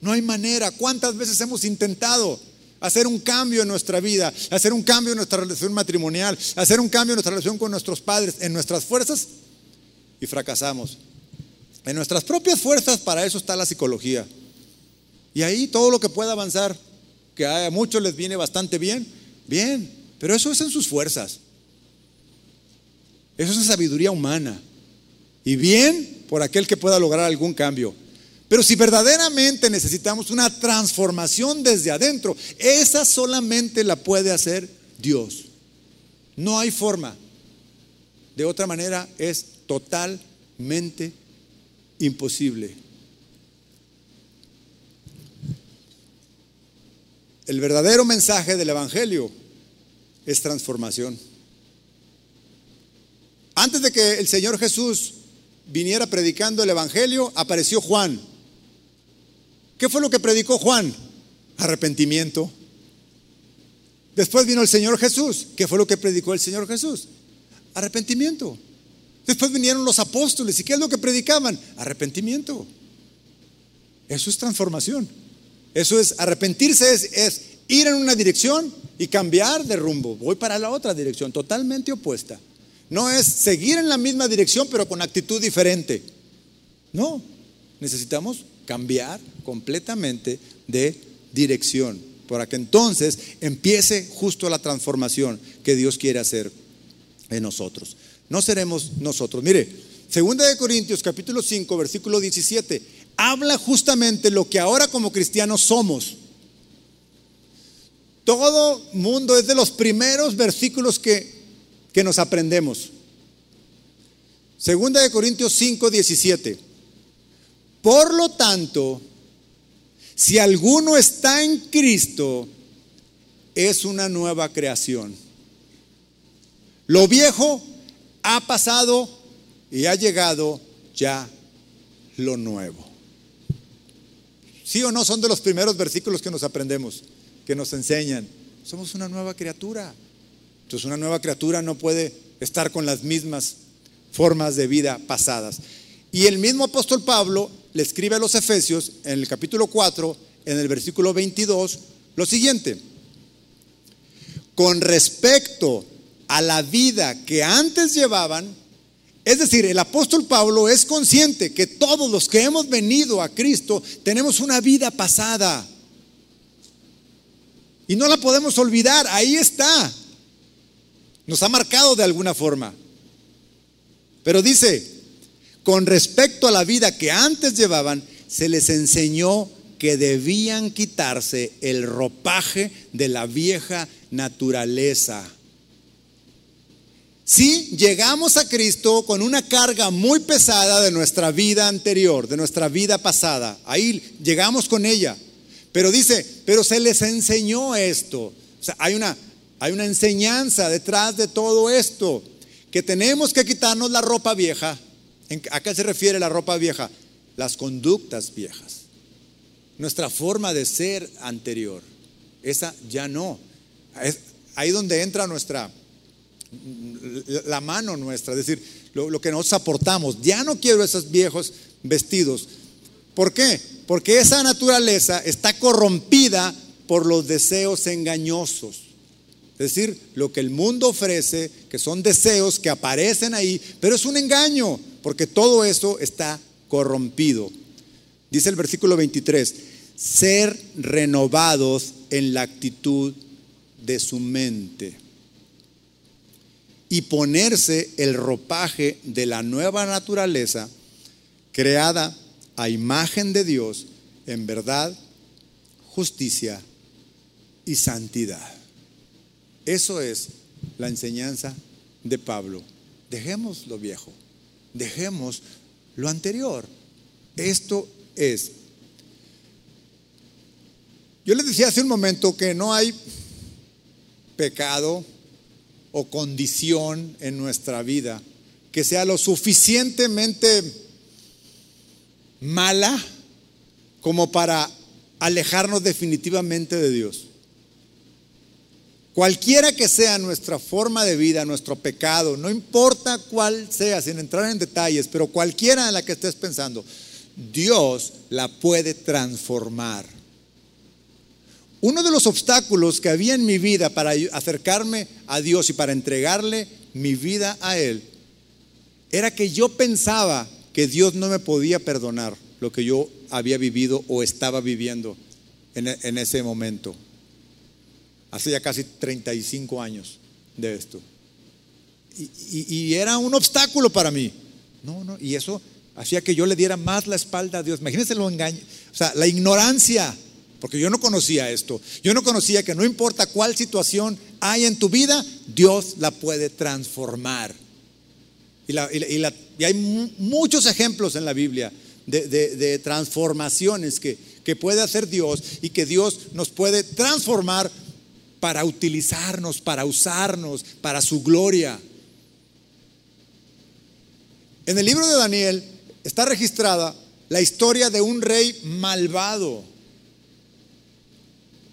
no hay manera. ¿Cuántas veces hemos intentado hacer un cambio en nuestra vida, hacer un cambio en nuestra relación matrimonial, hacer un cambio en nuestra relación con nuestros padres, en nuestras fuerzas? Y fracasamos. En nuestras propias fuerzas, para eso está la psicología. Y ahí todo lo que pueda avanzar, que a muchos les viene bastante bien, Bien, pero eso es en sus fuerzas. Eso es en sabiduría humana. Y bien por aquel que pueda lograr algún cambio. Pero si verdaderamente necesitamos una transformación desde adentro, esa solamente la puede hacer Dios. No hay forma. De otra manera es totalmente imposible. El verdadero mensaje del Evangelio es transformación. Antes de que el Señor Jesús viniera predicando el Evangelio, apareció Juan. ¿Qué fue lo que predicó Juan? Arrepentimiento. Después vino el Señor Jesús. ¿Qué fue lo que predicó el Señor Jesús? Arrepentimiento. Después vinieron los apóstoles. ¿Y qué es lo que predicaban? Arrepentimiento. Eso es transformación. Eso es arrepentirse, es, es ir en una dirección y cambiar de rumbo. Voy para la otra dirección, totalmente opuesta. No es seguir en la misma dirección, pero con actitud diferente. No, necesitamos cambiar completamente de dirección para que entonces empiece justo la transformación que Dios quiere hacer en nosotros. No seremos nosotros. Mire, segunda de Corintios capítulo 5, versículo 17, habla justamente lo que ahora como cristianos somos. Todo mundo es de los primeros versículos que, que nos aprendemos. Segunda de Corintios 5, 17. Por lo tanto, si alguno está en Cristo, es una nueva creación. Lo viejo ha pasado y ha llegado ya lo nuevo. ¿Sí o no son de los primeros versículos que nos aprendemos, que nos enseñan? Somos una nueva criatura. Entonces una nueva criatura no puede estar con las mismas formas de vida pasadas. Y el mismo apóstol Pablo le escribe a los Efesios en el capítulo 4, en el versículo 22, lo siguiente. Con respecto a la vida que antes llevaban, es decir, el apóstol Pablo es consciente que todos los que hemos venido a Cristo tenemos una vida pasada. Y no la podemos olvidar, ahí está. Nos ha marcado de alguna forma. Pero dice, con respecto a la vida que antes llevaban, se les enseñó que debían quitarse el ropaje de la vieja naturaleza. Si llegamos a Cristo con una carga muy pesada de nuestra vida anterior, de nuestra vida pasada, ahí llegamos con ella. Pero dice, pero se les enseñó esto. O sea, hay una, hay una enseñanza detrás de todo esto, que tenemos que quitarnos la ropa vieja ¿A qué se refiere la ropa vieja? Las conductas viejas. Nuestra forma de ser anterior. Esa ya no. Es ahí donde entra nuestra, la mano nuestra, es decir, lo, lo que nos aportamos. Ya no quiero esos viejos vestidos. ¿Por qué? Porque esa naturaleza está corrompida por los deseos engañosos. Es decir, lo que el mundo ofrece, que son deseos que aparecen ahí, pero es un engaño porque todo eso está corrompido. Dice el versículo 23, ser renovados en la actitud de su mente y ponerse el ropaje de la nueva naturaleza creada a imagen de Dios en verdad, justicia y santidad. Eso es la enseñanza de Pablo. Dejemos lo viejo dejemos lo anterior. Esto es. Yo les decía hace un momento que no hay pecado o condición en nuestra vida que sea lo suficientemente mala como para alejarnos definitivamente de Dios. Cualquiera que sea nuestra forma de vida, nuestro pecado, no importa cuál sea, sin entrar en detalles, pero cualquiera en la que estés pensando, Dios la puede transformar. Uno de los obstáculos que había en mi vida para acercarme a Dios y para entregarle mi vida a Él era que yo pensaba que Dios no me podía perdonar lo que yo había vivido o estaba viviendo en, ese momento. hace ya casi 35 años de esto. Y, era un obstáculo para mí. No, no, y eso hacía que yo le diera más la espalda a Dios. Imagínense lo engaño, o sea, la ignorancia, porque yo no conocía esto. Yo no conocía que no importa cuál situación hay en tu vida, Dios la puede transformar. Y, hay muchos ejemplos en la Biblia de, transformaciones que, que puede hacer Dios y que Dios nos puede transformar para utilizarnos, para usarnos, para su gloria. En el libro de Daniel está registrada la historia de un rey malvado.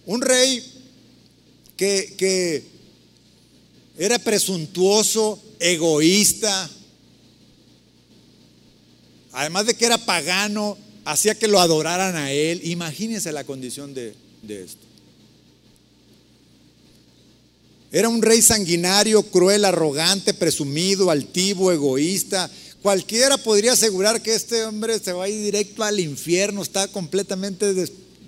Un rey que, que era presuntuoso, egoísta, además de que era pagano, hacía que lo adoraran a él. Imagínense la condición de, esto. Era un rey sanguinario, cruel, arrogante, presumido, altivo, egoísta. Cualquiera podría asegurar que este hombre se va a ir directo al infierno, está completamente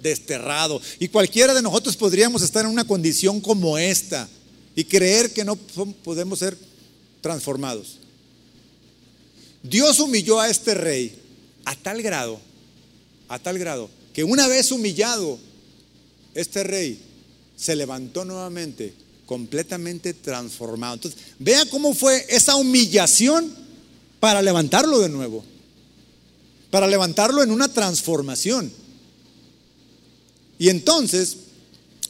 desterrado. Y cualquiera de nosotros podríamos estar en una condición como esta y creer que no podemos ser transformados. Dios humilló a este rey a tal grado, a tal grado, que una vez humillado, este rey se levantó nuevamente completamente transformado. Entonces, vea cómo fue esa humillación para levantarlo de nuevo, para levantarlo en una transformación. Y entonces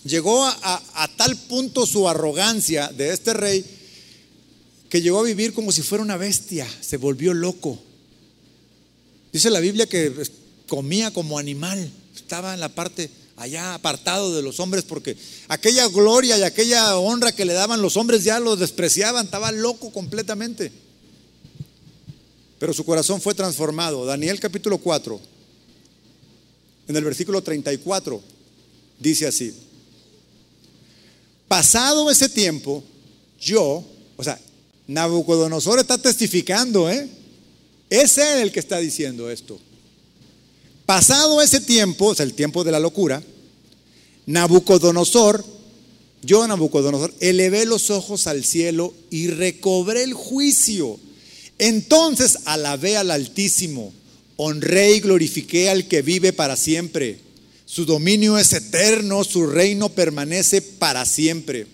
llegó a, tal punto su arrogancia de este rey que llegó a vivir como si fuera una bestia, se volvió loco. Dice la Biblia que comía como animal, estaba en la parte allá apartado de los hombres porque aquella gloria y aquella honra que le daban los hombres ya lo despreciaban, estaba loco completamente. Pero su corazón fue transformado. Daniel capítulo 4, en el versículo 34, dice así, pasado ese tiempo, yo, o sea, Nabucodonosor está testificando, ¿eh? Es él el que está diciendo esto. Pasado ese tiempo, o sea, el tiempo de la locura, Nabucodonosor, yo Nabucodonosor, elevé los ojos al cielo y recobré el juicio. Entonces alabé al Altísimo, honré y glorifiqué al que vive para siempre. Su dominio es eterno, su reino permanece para siempre.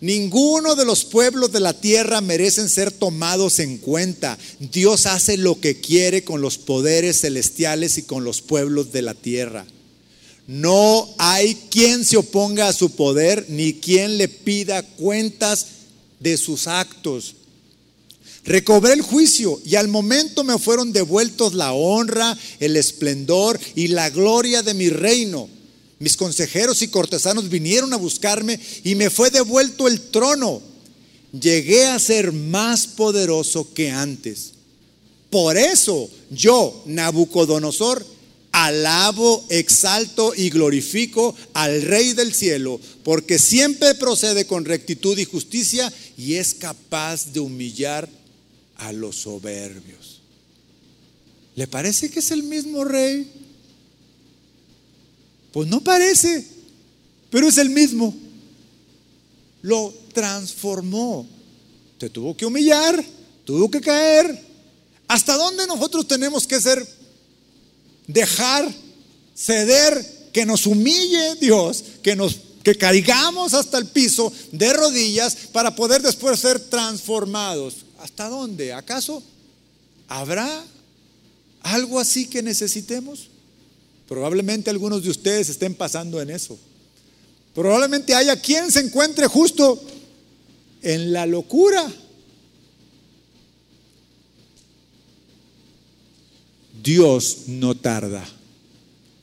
Ninguno de los pueblos de la tierra merecen ser tomados en cuenta. Dios hace lo que quiere con los poderes celestiales y con los pueblos de la tierra. No hay quien se oponga a su poder ni quien le pida cuentas de sus actos. Recobré el juicio y al momento me fueron devueltos la honra, el esplendor y la gloria de mi reino mis consejeros y cortesanos vinieron a buscarme y me fue devuelto el trono. Llegué a ser más poderoso que antes. Por eso yo, Nabucodonosor, alabo, exalto y glorifico al Rey del cielo, porque siempre procede con rectitud y justicia y es capaz de humillar a los soberbios. ¿Le parece que es el mismo Rey? Pues no parece, pero es el mismo. Lo transformó. Te tuvo que humillar, tuvo que caer. ¿Hasta dónde nosotros tenemos que ser? Dejar, ceder, que nos humille Dios, que nos que caigamos hasta el piso de rodillas para poder después ser transformados. ¿Hasta dónde? ¿Acaso habrá algo así que necesitemos? Probablemente algunos de ustedes estén pasando en eso. Probablemente haya quien se encuentre justo en la locura. Dios no tarda.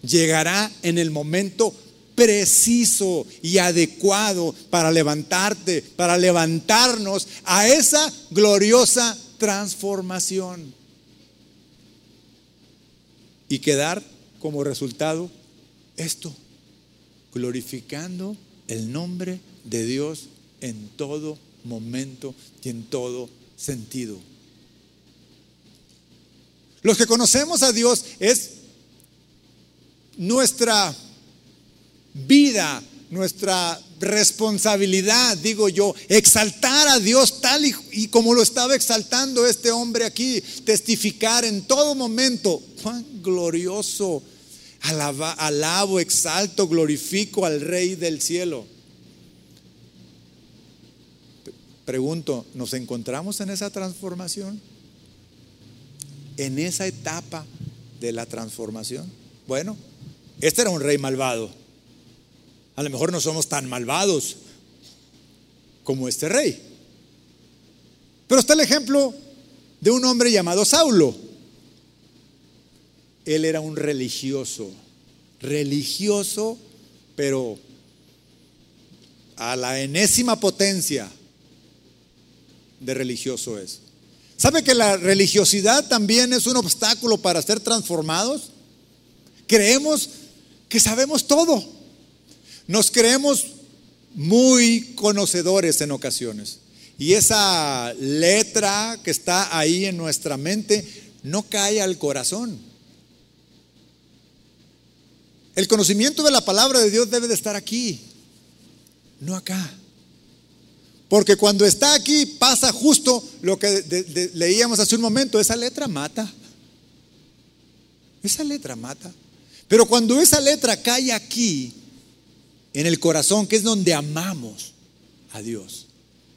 Llegará en el momento preciso y adecuado para levantarte, para levantarnos a esa gloriosa transformación y quedar como resultado esto, glorificando el nombre de Dios en todo momento y en todo sentido. Los que conocemos a Dios es nuestra vida, nuestra responsabilidad, digo yo, exaltar a Dios tal y, como lo estaba exaltando este hombre aquí, testificar en todo momento, Juan glorioso, alabo, exalto, glorifico al Rey del cielo. Pregunto, ¿nos encontramos en esa transformación? En esa etapa de la transformación. Bueno, este era un rey malvado. A lo mejor no somos tan malvados como este rey. Pero está el ejemplo de un hombre llamado Saulo. Él era un religioso, religioso, pero a la enésima potencia de religioso es. ¿Sabe que la religiosidad también es un obstáculo para ser transformados? Creemos que sabemos todo. Nos creemos muy conocedores en ocasiones. Y esa letra que está ahí en nuestra mente no cae al corazón. El conocimiento de la palabra de Dios debe de estar aquí, no acá. Porque cuando está aquí pasa justo lo que leíamos hace un momento, esa letra mata. Esa letra mata. Pero cuando esa letra cae aquí, en el corazón, que es donde amamos a Dios,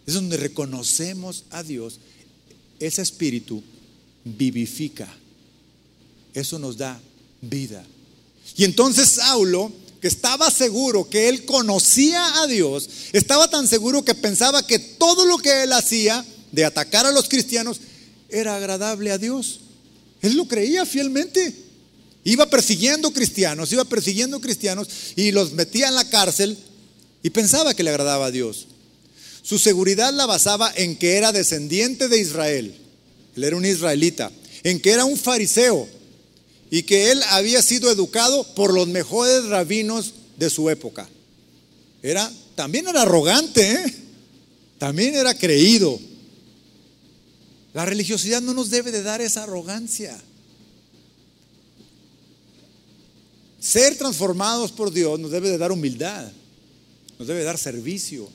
es donde reconocemos a Dios, ese espíritu vivifica. Eso nos da vida. Y entonces Saulo, que estaba seguro que él conocía a Dios, estaba tan seguro que pensaba que todo lo que él hacía de atacar a los cristianos era agradable a Dios. Él lo creía fielmente. Iba persiguiendo cristianos, iba persiguiendo cristianos y los metía en la cárcel y pensaba que le agradaba a Dios. Su seguridad la basaba en que era descendiente de Israel, él era un israelita, en que era un fariseo y que él había sido educado por los mejores rabinos de su época. Era, también era arrogante, ¿eh? también era creído. La religiosidad no nos debe de dar esa arrogancia. Ser transformados por Dios nos debe de dar humildad, nos debe dar servicio.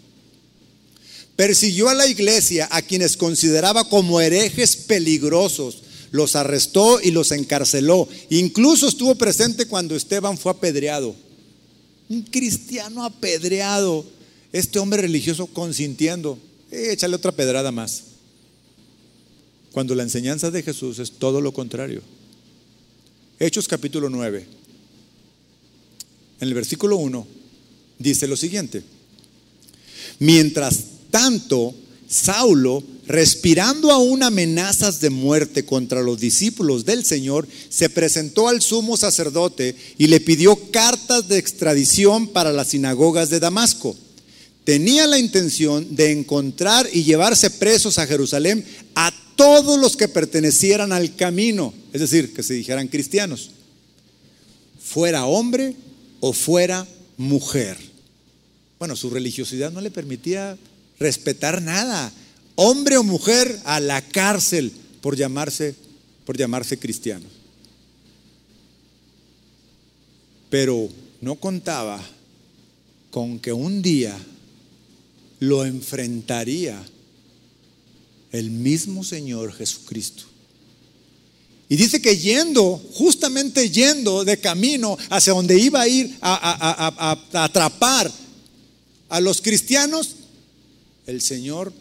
Persiguió a la iglesia a quienes consideraba como herejes peligrosos, los arrestó y los encarceló. Incluso estuvo presente cuando Esteban fue apedreado. Un cristiano apedreado. Este hombre religioso consintiendo. Eh, échale otra pedrada más. Cuando la enseñanza de Jesús es todo lo contrario. Hechos capítulo 9 en el versículo 1, dice lo siguiente. Mientras tanto, Saulo, respirando aún amenazas de muerte contra los discípulos del Señor, se presentó al sumo sacerdote y le pidió cartas de extradición para las sinagogas de Damasco. Tenía la intención de encontrar y llevarse presos a Jerusalén a todos los que pertenecieran al camino, es decir, que se dijeran cristianos, fuera hombre o fuera mujer. Bueno, su religiosidad no le permitía respetar nada. Hombre o mujer a la cárcel por llamarse, por llamarse cristiano. Pero no contaba con que un día lo enfrentaría el mismo Señor Jesucristo. Y dice que yendo, justamente yendo de camino hacia donde iba a ir a, atrapar a los cristianos, el Señor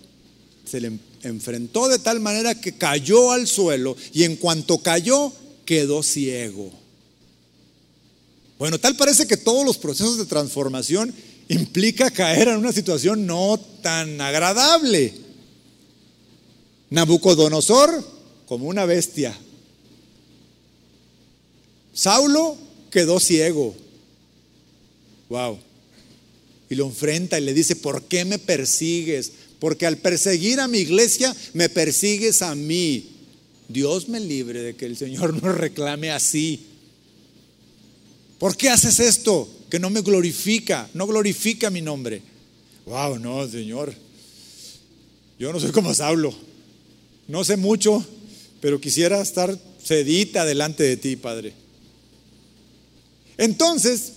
se le enfrentó de tal manera que cayó al suelo y en cuanto cayó quedó ciego. Bueno, tal parece que todos los procesos de transformación implica caer en una situación no tan agradable. Nabucodonosor como una bestia Saulo quedó ciego. Wow. Y lo enfrenta y le dice, ¿por qué me persigues? Porque al perseguir a mi iglesia, me persigues a mí. Dios me libre de que el Señor *laughs* nos reclame así. ¿Por qué haces esto? Que no me glorifica, no glorifica mi nombre. Wow, no, Señor. Yo no soy como Saulo. No sé mucho, pero quisiera estar sedita delante de ti, Padre. Entonces,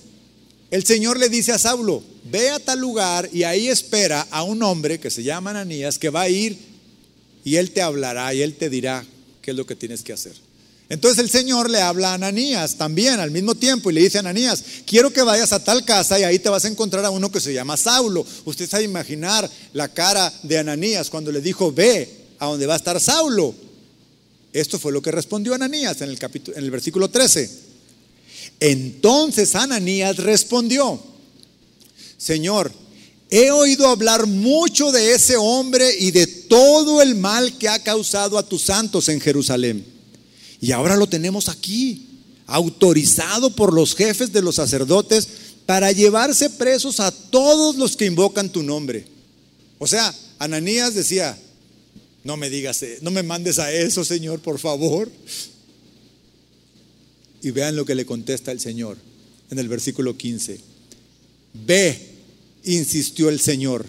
el Señor le dice a Saulo, ve a tal lugar y ahí espera a un hombre que se llama Ananías que va a ir y él te hablará y él te dirá qué es lo que tienes que hacer. Entonces el Señor le habla a Ananías también al mismo tiempo y le dice a Ananías, quiero que vayas a tal casa y ahí te vas a encontrar a uno que se llama Saulo. Usted sabe imaginar la cara de Ananías cuando le dijo, ve a donde va a estar Saulo. Esto fue lo que respondió Ananías en el, capítulo, en el versículo 13. Entonces Ananías respondió, Señor, he oído hablar mucho de ese hombre y de todo el mal que ha causado a tus santos en Jerusalén. Y ahora lo tenemos aquí, autorizado por los jefes de los sacerdotes para llevarse presos a todos los que invocan tu nombre. O sea, Ananías decía, no me digas, no me mandes a eso, Señor, por favor. Y vean lo que le contesta el Señor en el versículo 15. Ve, insistió el Señor,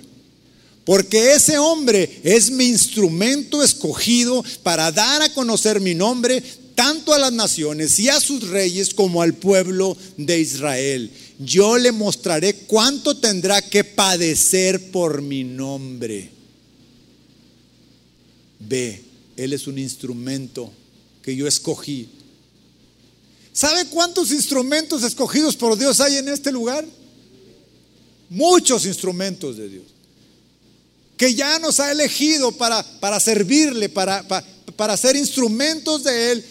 porque ese hombre es mi instrumento escogido para dar a conocer mi nombre tanto a las naciones y a sus reyes como al pueblo de Israel. Yo le mostraré cuánto tendrá que padecer por mi nombre. Ve, Él es un instrumento que yo escogí ¿Sabe cuántos instrumentos escogidos por Dios hay en este lugar? Muchos instrumentos de Dios. Que ya nos ha elegido para, para servirle, para, para, para ser instrumentos de Él,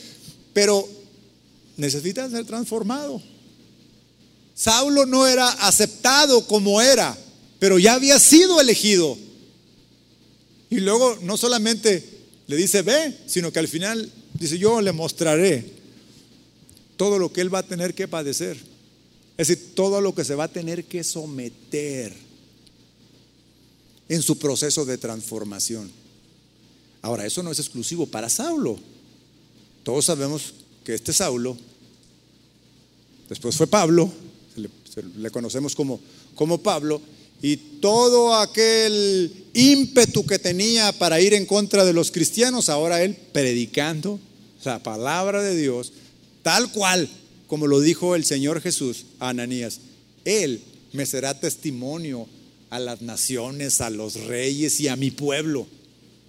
pero necesita ser transformado. Saulo no era aceptado como era, pero ya había sido elegido. Y luego no solamente le dice ve, sino que al final dice yo le mostraré todo lo que él va a tener que padecer. Es decir, todo lo que se va a tener que someter en su proceso de transformación. Ahora, eso no es exclusivo para Saulo. Todos sabemos que este Saulo, después fue Pablo, le, conocemos como, como Pablo, y todo aquel ímpetu que tenía para ir en contra de los cristianos, ahora él predicando la palabra de Dios, tal cual como lo dijo el Señor Jesús a Ananías. Él me será testimonio a las naciones, a los reyes y a mi pueblo.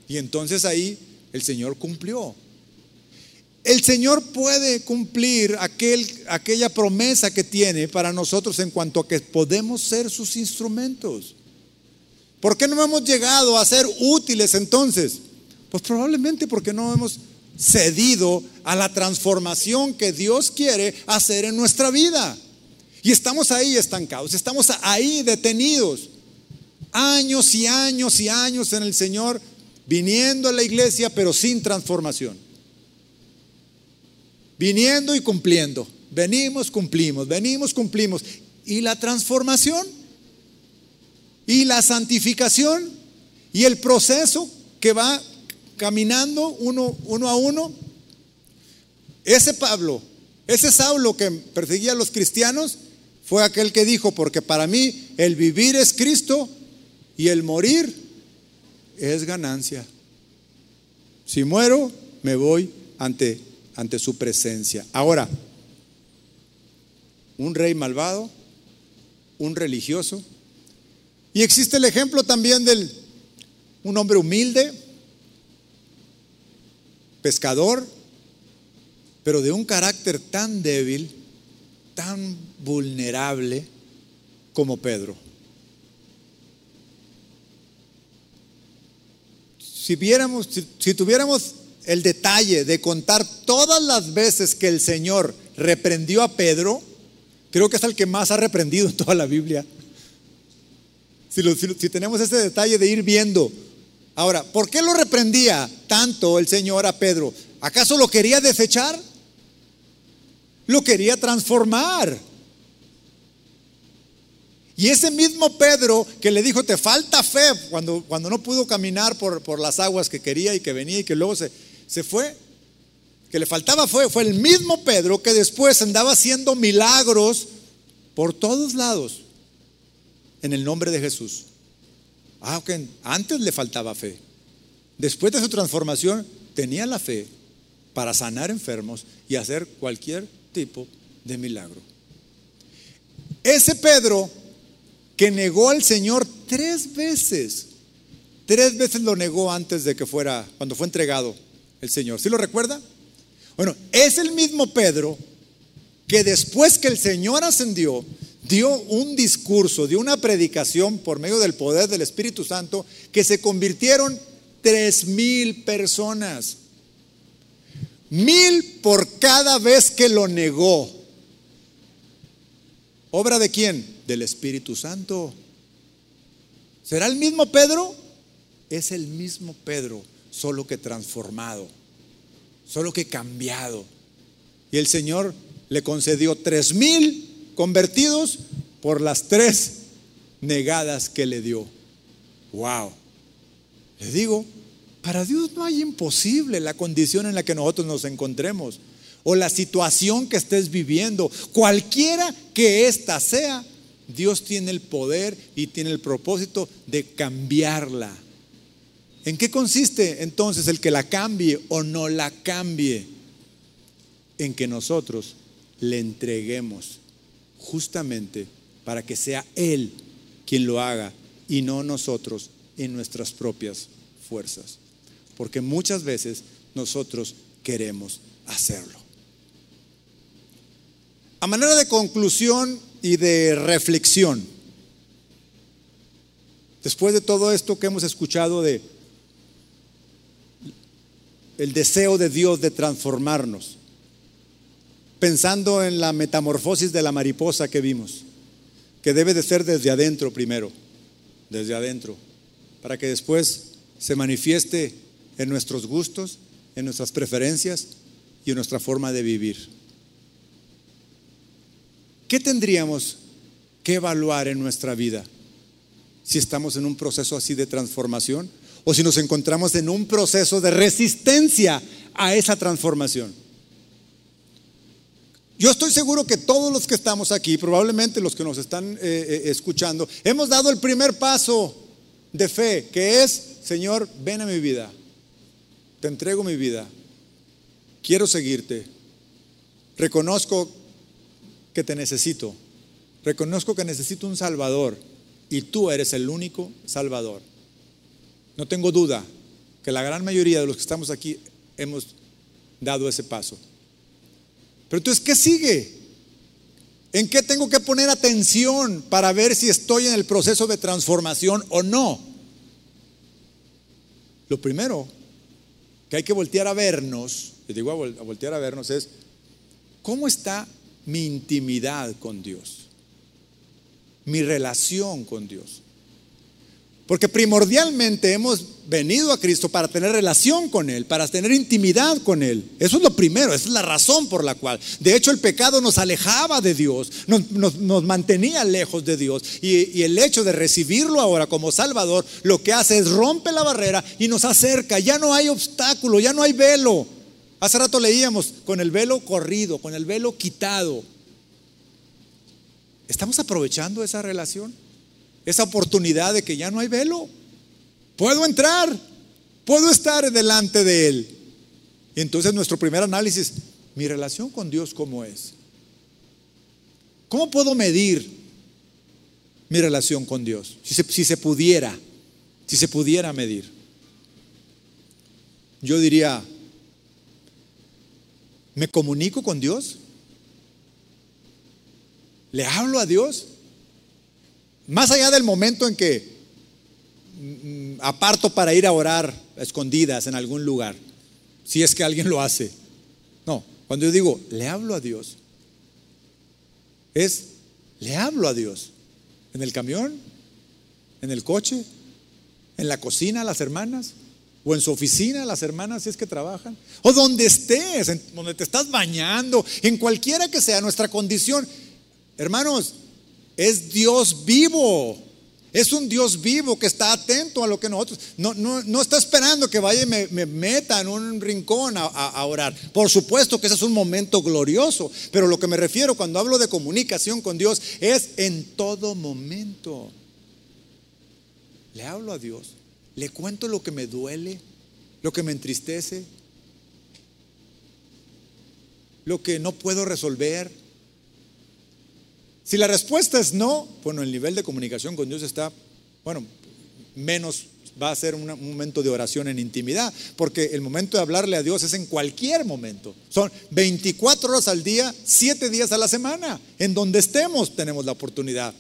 Y entonces ahí el Señor cumplió. El Señor puede cumplir aquel, aquella promesa que tiene para nosotros en cuanto a que podemos ser sus instrumentos. ¿Por qué no hemos llegado a ser útiles entonces? Pues probablemente porque no hemos cedido a la transformación que Dios quiere hacer en nuestra vida. Y estamos ahí estancados, estamos ahí detenidos. Años y años y años en el Señor, viniendo a la iglesia, pero sin transformación. Viniendo y cumpliendo. Venimos, cumplimos, venimos, cumplimos. ¿Y la transformación? ¿Y la santificación? ¿Y el proceso que va caminando uno, uno a uno. Ese Pablo, ese Saulo que perseguía a los cristianos, fue aquel que dijo, porque para mí el vivir es Cristo y el morir es ganancia. Si muero, me voy ante, ante su presencia. Ahora, un rey malvado, un religioso, y existe el ejemplo también del un hombre humilde, pescador, pero de un carácter tan débil, tan vulnerable como Pedro. Si viéramos, si, tuviéramos el detalle de contar todas las veces que el Señor reprendió a Pedro, creo que es el que más ha reprendido en toda la Biblia. Si, si, tenemos ese detalle de ir viendo Ahora, ¿por qué lo reprendía tanto el Señor a Pedro? ¿Acaso lo quería desechar? Lo quería transformar. Y ese mismo Pedro que le dijo, te falta fe, cuando, cuando no pudo caminar por, por, las aguas que quería y que venía y que luego se, se fue, que le faltaba fe, fue el mismo Pedro que después andaba haciendo milagros por todos lados en el nombre de Jesús. Ah, ok, antes le faltaba fe. Después de su transformación tenía la fe para sanar enfermos y hacer cualquier tipo de milagro. ese Pedro que negó al Señor tres veces, tres veces lo negó antes de que fuera, cuando fue entregado el Señor. ¿Sí lo recuerda? Bueno, es el mismo Pedro que después que el Señor ascendió, dio un discurso, dio una predicación por medio del poder del Espíritu Santo, que se convirtieron tres mil personas. Mil por cada vez que lo negó. ¿Obra de quién? Del Espíritu Santo. ¿Será el mismo Pedro? Es el mismo Pedro, solo que transformado, solo que cambiado. Y el Señor le concedió tres mil convertidos por las tres negadas que le dio. Wow. Le digo, para Dios no hay imposible la condición en la que nosotros nos encontremos o la situación que estés viviendo, cualquiera que ésta sea, Dios tiene el poder y tiene el propósito de cambiarla. ¿En qué consiste entonces el que la cambie o no la cambie? En que nosotros le entreguemos justamente para que sea Él quien lo haga y no nosotros en nuestras propias fuerzas. Porque muchas veces nosotros queremos hacerlo. A manera de conclusión y de reflexión, después de todo esto que hemos escuchado de el deseo de Dios de transformarnos, pensando en la metamorfosis de la mariposa que vimos, que debe de ser desde adentro primero, desde adentro, para que después se manifieste en nuestros gustos, en nuestras preferencias y en nuestra forma de vivir. ¿Qué tendríamos que evaluar en nuestra vida si estamos en un proceso así de transformación o si nos encontramos en un proceso de resistencia a esa transformación? Yo estoy seguro que todos los que estamos aquí, probablemente los que nos están eh, eh, escuchando, hemos dado el primer paso de fe, que es, Señor, ven a mi vida, te entrego mi vida, quiero seguirte, reconozco que te necesito. Reconozco que necesito un Salvador y tú eres el único Salvador. No tengo duda que la gran mayoría de los que estamos aquí hemos dado ese paso. Pero entonces, ¿qué sigue? ¿En qué tengo que poner atención para ver si estoy en el proceso de transformación o no? Lo primero que hay que voltear a vernos, y digo a voltear a vernos, es cómo está mi intimidad con Dios, mi relación con Dios. Porque primordialmente hemos venido a Cristo para tener relación con Él, para tener intimidad con Él. Eso es lo primero, esa es la razón por la cual. De hecho, el pecado nos alejaba de Dios, nos, mantenía lejos de Dios. Y, y, el hecho de recibirlo ahora como Salvador, lo que hace es rompe la barrera y nos acerca. Ya no hay obstáculo, ya no hay velo. Hace rato leíamos con el velo corrido, con el velo quitado. ¿Estamos aprovechando esa relación? Esa oportunidad de que ya no hay velo. Puedo entrar, puedo estar delante de Él. Y entonces nuestro primer análisis, mi relación con Dios, ¿cómo es? ¿Cómo puedo medir mi relación con Dios? Si se, si se pudiera, si se pudiera medir. Yo diría, ¿Me comunico con Dios? ¿Le hablo a Dios? Más allá del momento en que mm, aparto para ir a orar a escondidas en algún lugar, si es que alguien lo hace. No, cuando yo digo, le hablo a Dios, es, le hablo a Dios. En el camión, en el coche, en la cocina, las hermanas, o en su oficina, las hermanas, si es que trabajan, o donde estés, en, donde te estás bañando, en cualquiera que sea nuestra condición. Hermanos, es Dios vivo. Es un Dios vivo que está atento a lo que nosotros, no, no, está esperando que vaya y me, meta en un rincón a, orar. Por supuesto que ese es un momento glorioso, pero lo que me refiero cuando hablo de comunicación con Dios es en todo momento. Le hablo a Dios. Le cuento lo que me duele, lo que me entristece, lo que no puedo resolver. Si la respuesta es no, bueno, el nivel de comunicación con Dios está, bueno, menos va a ser un momento de oración en intimidad, porque el momento de hablarle a Dios es en cualquier momento. Son 24 horas al día, 7 días a la semana. En donde estemos tenemos la oportunidad.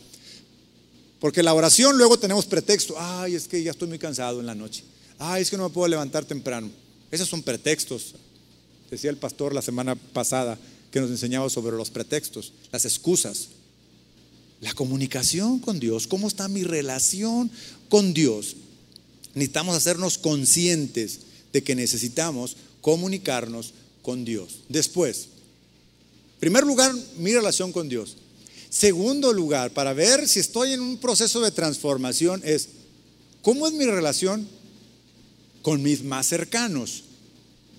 Porque la oración luego tenemos pretexto. Ay, es que ya estoy muy cansado en la noche. Ay, es que no me puedo levantar temprano. Esos son pretextos. Decía el pastor la semana pasada que nos enseñaba sobre los pretextos, las excusas. La comunicación con Dios, ¿cómo está mi relación con Dios? necesitamos hacernos conscientes de que necesitamos comunicarnos con Dios. Después, primer lugar, mi relación con Dios. Segundo lugar, para ver si estoy en un proceso de transformación, es cómo es mi relación con mis más cercanos.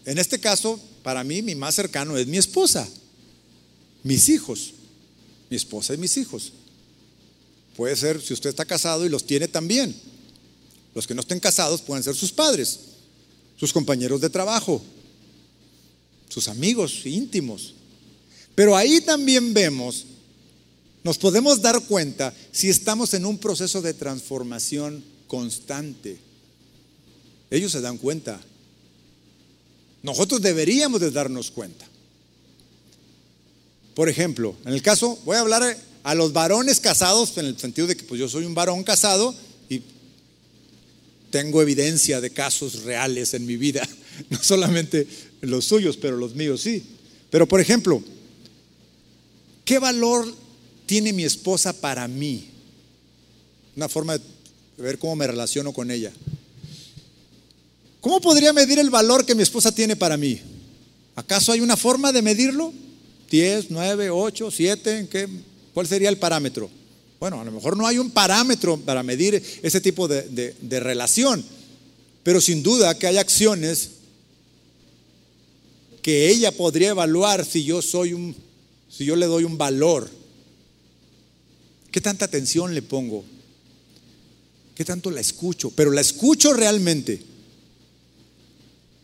En este caso, para mí, mi más cercano es mi esposa, mis hijos, mi esposa y mis hijos. Puede ser si usted está casado y los tiene también. Los que no estén casados pueden ser sus padres, sus compañeros de trabajo, sus amigos íntimos. Pero ahí también vemos, nos podemos dar cuenta si estamos en un proceso de transformación constante. Ellos se dan cuenta. Nosotros deberíamos de darnos cuenta. Por ejemplo, en el caso, voy a hablar a los varones casados, en el sentido de que pues, yo soy un varón casado tengo evidencia de casos reales en mi vida, *laughs* no solamente los suyos, pero los míos sí. Pero por ejemplo, ¿qué valor tiene mi esposa para mí? Una forma de ver cómo me relaciono con ella. ¿Cómo podría medir el valor que mi esposa tiene para mí? ¿Acaso hay una forma de medirlo? ¿10, 9, 8, 7? ¿Qué? ¿Cuál sería el parámetro? Bueno, a lo mejor no hay un parámetro para medir ese tipo de, relación, pero sin duda que hay acciones que ella podría evaluar si yo soy un, si yo le doy un valor. ¿Qué tanta atención le pongo? ¿Qué tanto la escucho? Pero la escucho realmente.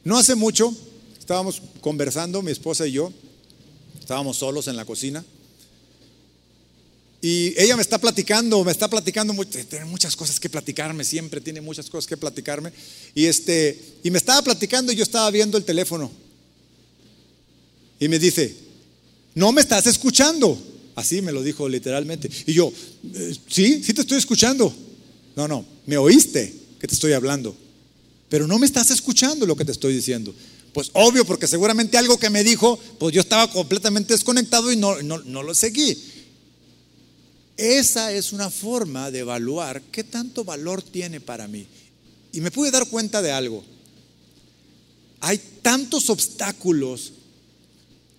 No hace mucho estábamos conversando, mi esposa y yo, estábamos solos en la cocina. Y ella me está platicando, me está platicando, tiene muchas cosas que platicarme, siempre tiene muchas cosas que platicarme. Y, este, y me estaba platicando y yo estaba viendo el teléfono. Y me dice, no me estás escuchando. Así me lo dijo literalmente. Y yo, eh, sí, sí te estoy escuchando. No, no, me oíste que te estoy hablando. Pero no me estás escuchando lo que te estoy diciendo. Pues obvio, porque seguramente algo que me dijo, pues yo estaba completamente desconectado y no, no, no lo seguí. Esa es una forma de evaluar qué tanto valor tiene para mí. Y me pude dar cuenta de algo. Hay tantos obstáculos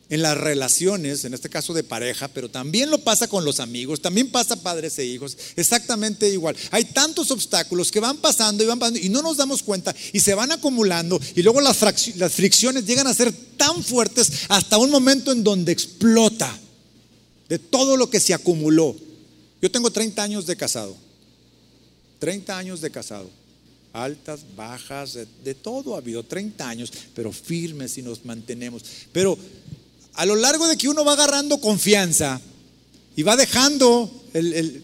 en las relaciones, en este caso de pareja, pero también lo pasa con los amigos, también pasa padres e hijos, exactamente igual. Hay tantos obstáculos que van pasando y van pasando y no nos damos cuenta y se van acumulando y luego las, las fricciones llegan a ser tan fuertes hasta un momento en donde explota de todo lo que se acumuló. Yo tengo 30 años de casado. 30 años de casado. Altas, bajas, de, todo ha habido. 30 años, pero firmes y nos mantenemos. Pero a lo largo de que uno va agarrando confianza y va dejando,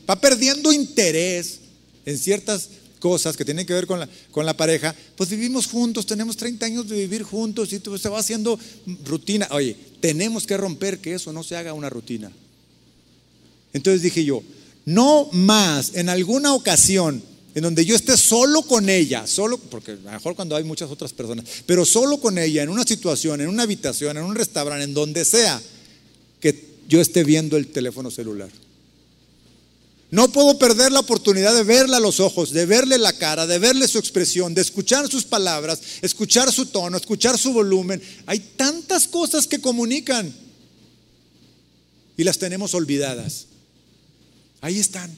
va perdiendo interés en ciertas cosas que tienen que ver con la, con la pareja, pues vivimos juntos, tenemos 30 años de vivir juntos y se va haciendo rutina. Oye, tenemos que romper que eso no se haga una rutina. Entonces dije yo, no más en alguna ocasión en donde yo esté solo con ella, solo, porque mejor cuando hay muchas otras personas, pero solo con ella, en una situación, en una habitación, en un restaurante, en donde sea, que yo esté viendo el teléfono celular. No puedo perder la oportunidad de verla a los ojos, de verle la cara, de verle su expresión, de escuchar sus palabras, escuchar su tono, escuchar su volumen. Hay tantas cosas que comunican y las tenemos olvidadas. Ahí están.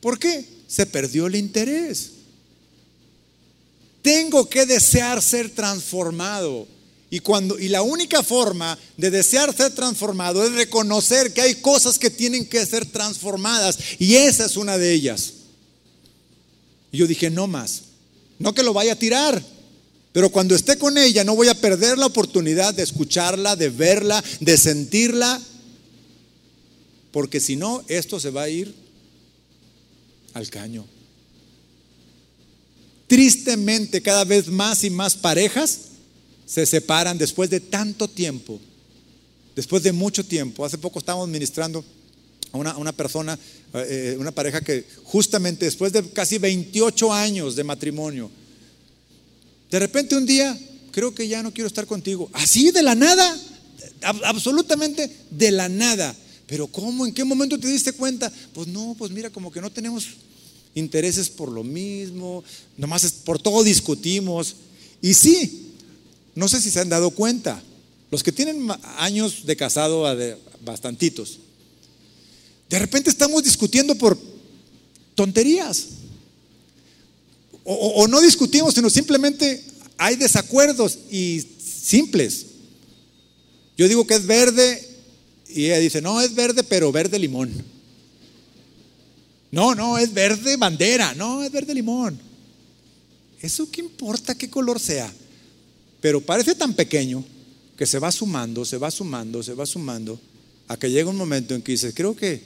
¿Por qué? Se perdió el interés. Tengo que desear ser transformado. Y, cuando, y la única forma de desear ser transformado es reconocer que hay cosas que tienen que ser transformadas. Y esa es una de ellas. Y yo dije, no más. No que lo vaya a tirar. Pero cuando esté con ella no voy a perder la oportunidad de escucharla, de verla, de sentirla porque si no, esto se va a ir al caño. Tristemente, cada vez más y más parejas se separan después de tanto tiempo, después de mucho tiempo. Hace poco estábamos ministrando a una, persona, eh, una pareja que justamente después de casi 28 años de matrimonio, de repente un día, creo que ya no quiero estar contigo. Así de la nada, absolutamente de la nada. Pero ¿cómo? ¿En qué momento te diste cuenta? Pues no, pues mira, como que no tenemos intereses por lo mismo, nomás por todo discutimos. Y sí, no sé si se han dado cuenta, los que tienen años de casado, bastantitos, de repente estamos discutiendo por tonterías. O, no discutimos, sino simplemente hay desacuerdos y simples. Yo digo que es verde y ella dice, no, es verde, pero verde limón. No, no, es verde bandera, no, es verde limón. ¿Eso qué importa qué color sea? Pero parece tan pequeño que se va sumando, se va sumando, se va sumando, a que llega un momento en que dices, creo que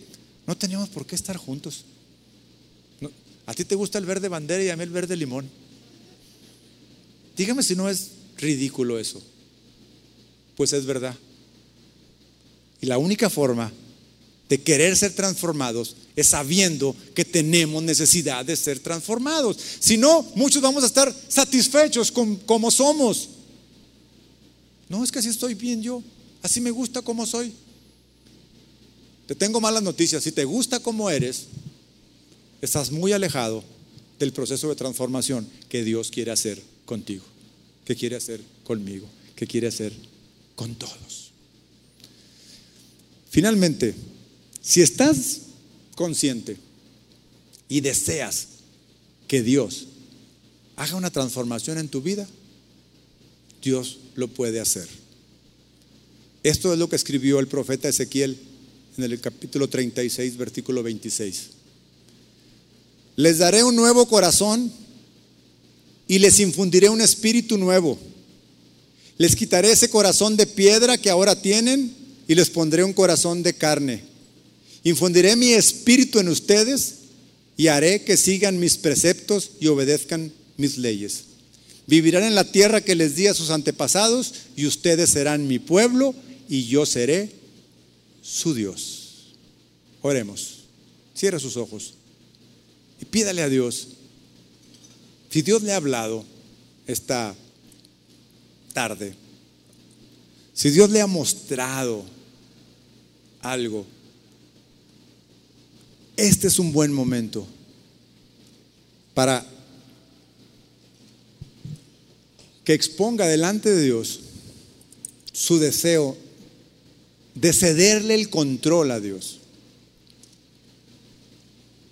no tenemos por qué estar juntos. A ti te gusta el verde bandera y a mí el verde limón. Dígame si no es ridículo eso. Pues es verdad. Y la única forma de querer ser transformados es sabiendo que tenemos necesidad de ser transformados. Si no, muchos vamos a estar satisfechos con como somos. No, es que así estoy bien yo. Así me gusta como soy. Te tengo malas noticias. Si te gusta como eres, estás muy alejado del proceso de transformación que Dios quiere hacer contigo, que quiere hacer conmigo, que quiere hacer con todos. Finalmente, si estás consciente y deseas que Dios haga una transformación en tu vida, Dios lo puede hacer. Esto es lo que escribió el profeta Ezequiel en el capítulo 36, versículo 26. Les daré un nuevo corazón y les infundiré un espíritu nuevo. Les quitaré ese corazón de piedra que ahora tienen y les pondré un corazón de carne. Infundiré mi espíritu en ustedes y haré que sigan mis preceptos y obedezcan mis leyes. Vivirán en la tierra que les di a sus antepasados y ustedes serán mi pueblo y yo seré su Dios. Oremos. Cierra sus ojos y pídale a Dios. Si Dios le ha hablado esta tarde, si Dios le ha mostrado algo, este es un buen momento para que exponga delante de Dios su deseo de cederle el control a Dios.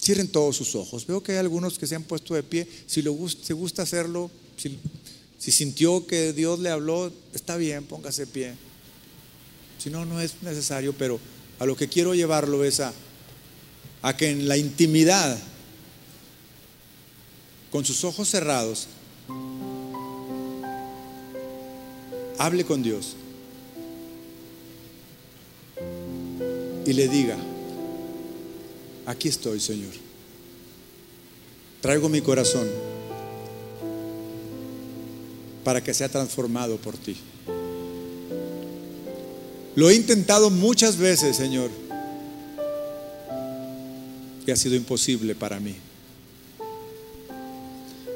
Cierren todos sus ojos. Veo que hay algunos que se han puesto de pie. Si le gusta, gusta hacerlo, si, si sintió que Dios le habló, está bien, póngase de pie. Si no, no es necesario, pero a lo que quiero llevarlo es a, que en la intimidad, con sus ojos cerrados, hable con Dios y le diga, aquí estoy, Señor. Traigo mi corazón para que sea transformado por ti. Lo he intentado muchas veces, Señor, y ha sido imposible para mí.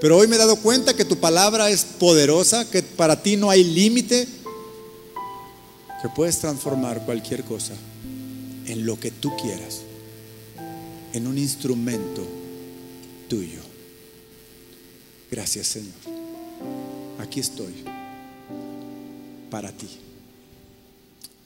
Pero hoy me he dado cuenta que tu palabra es poderosa, que para ti no hay límite, que puedes transformar cualquier cosa en lo que tú quieras en un instrumento tuyo. Gracias Señor. Aquí estoy para ti.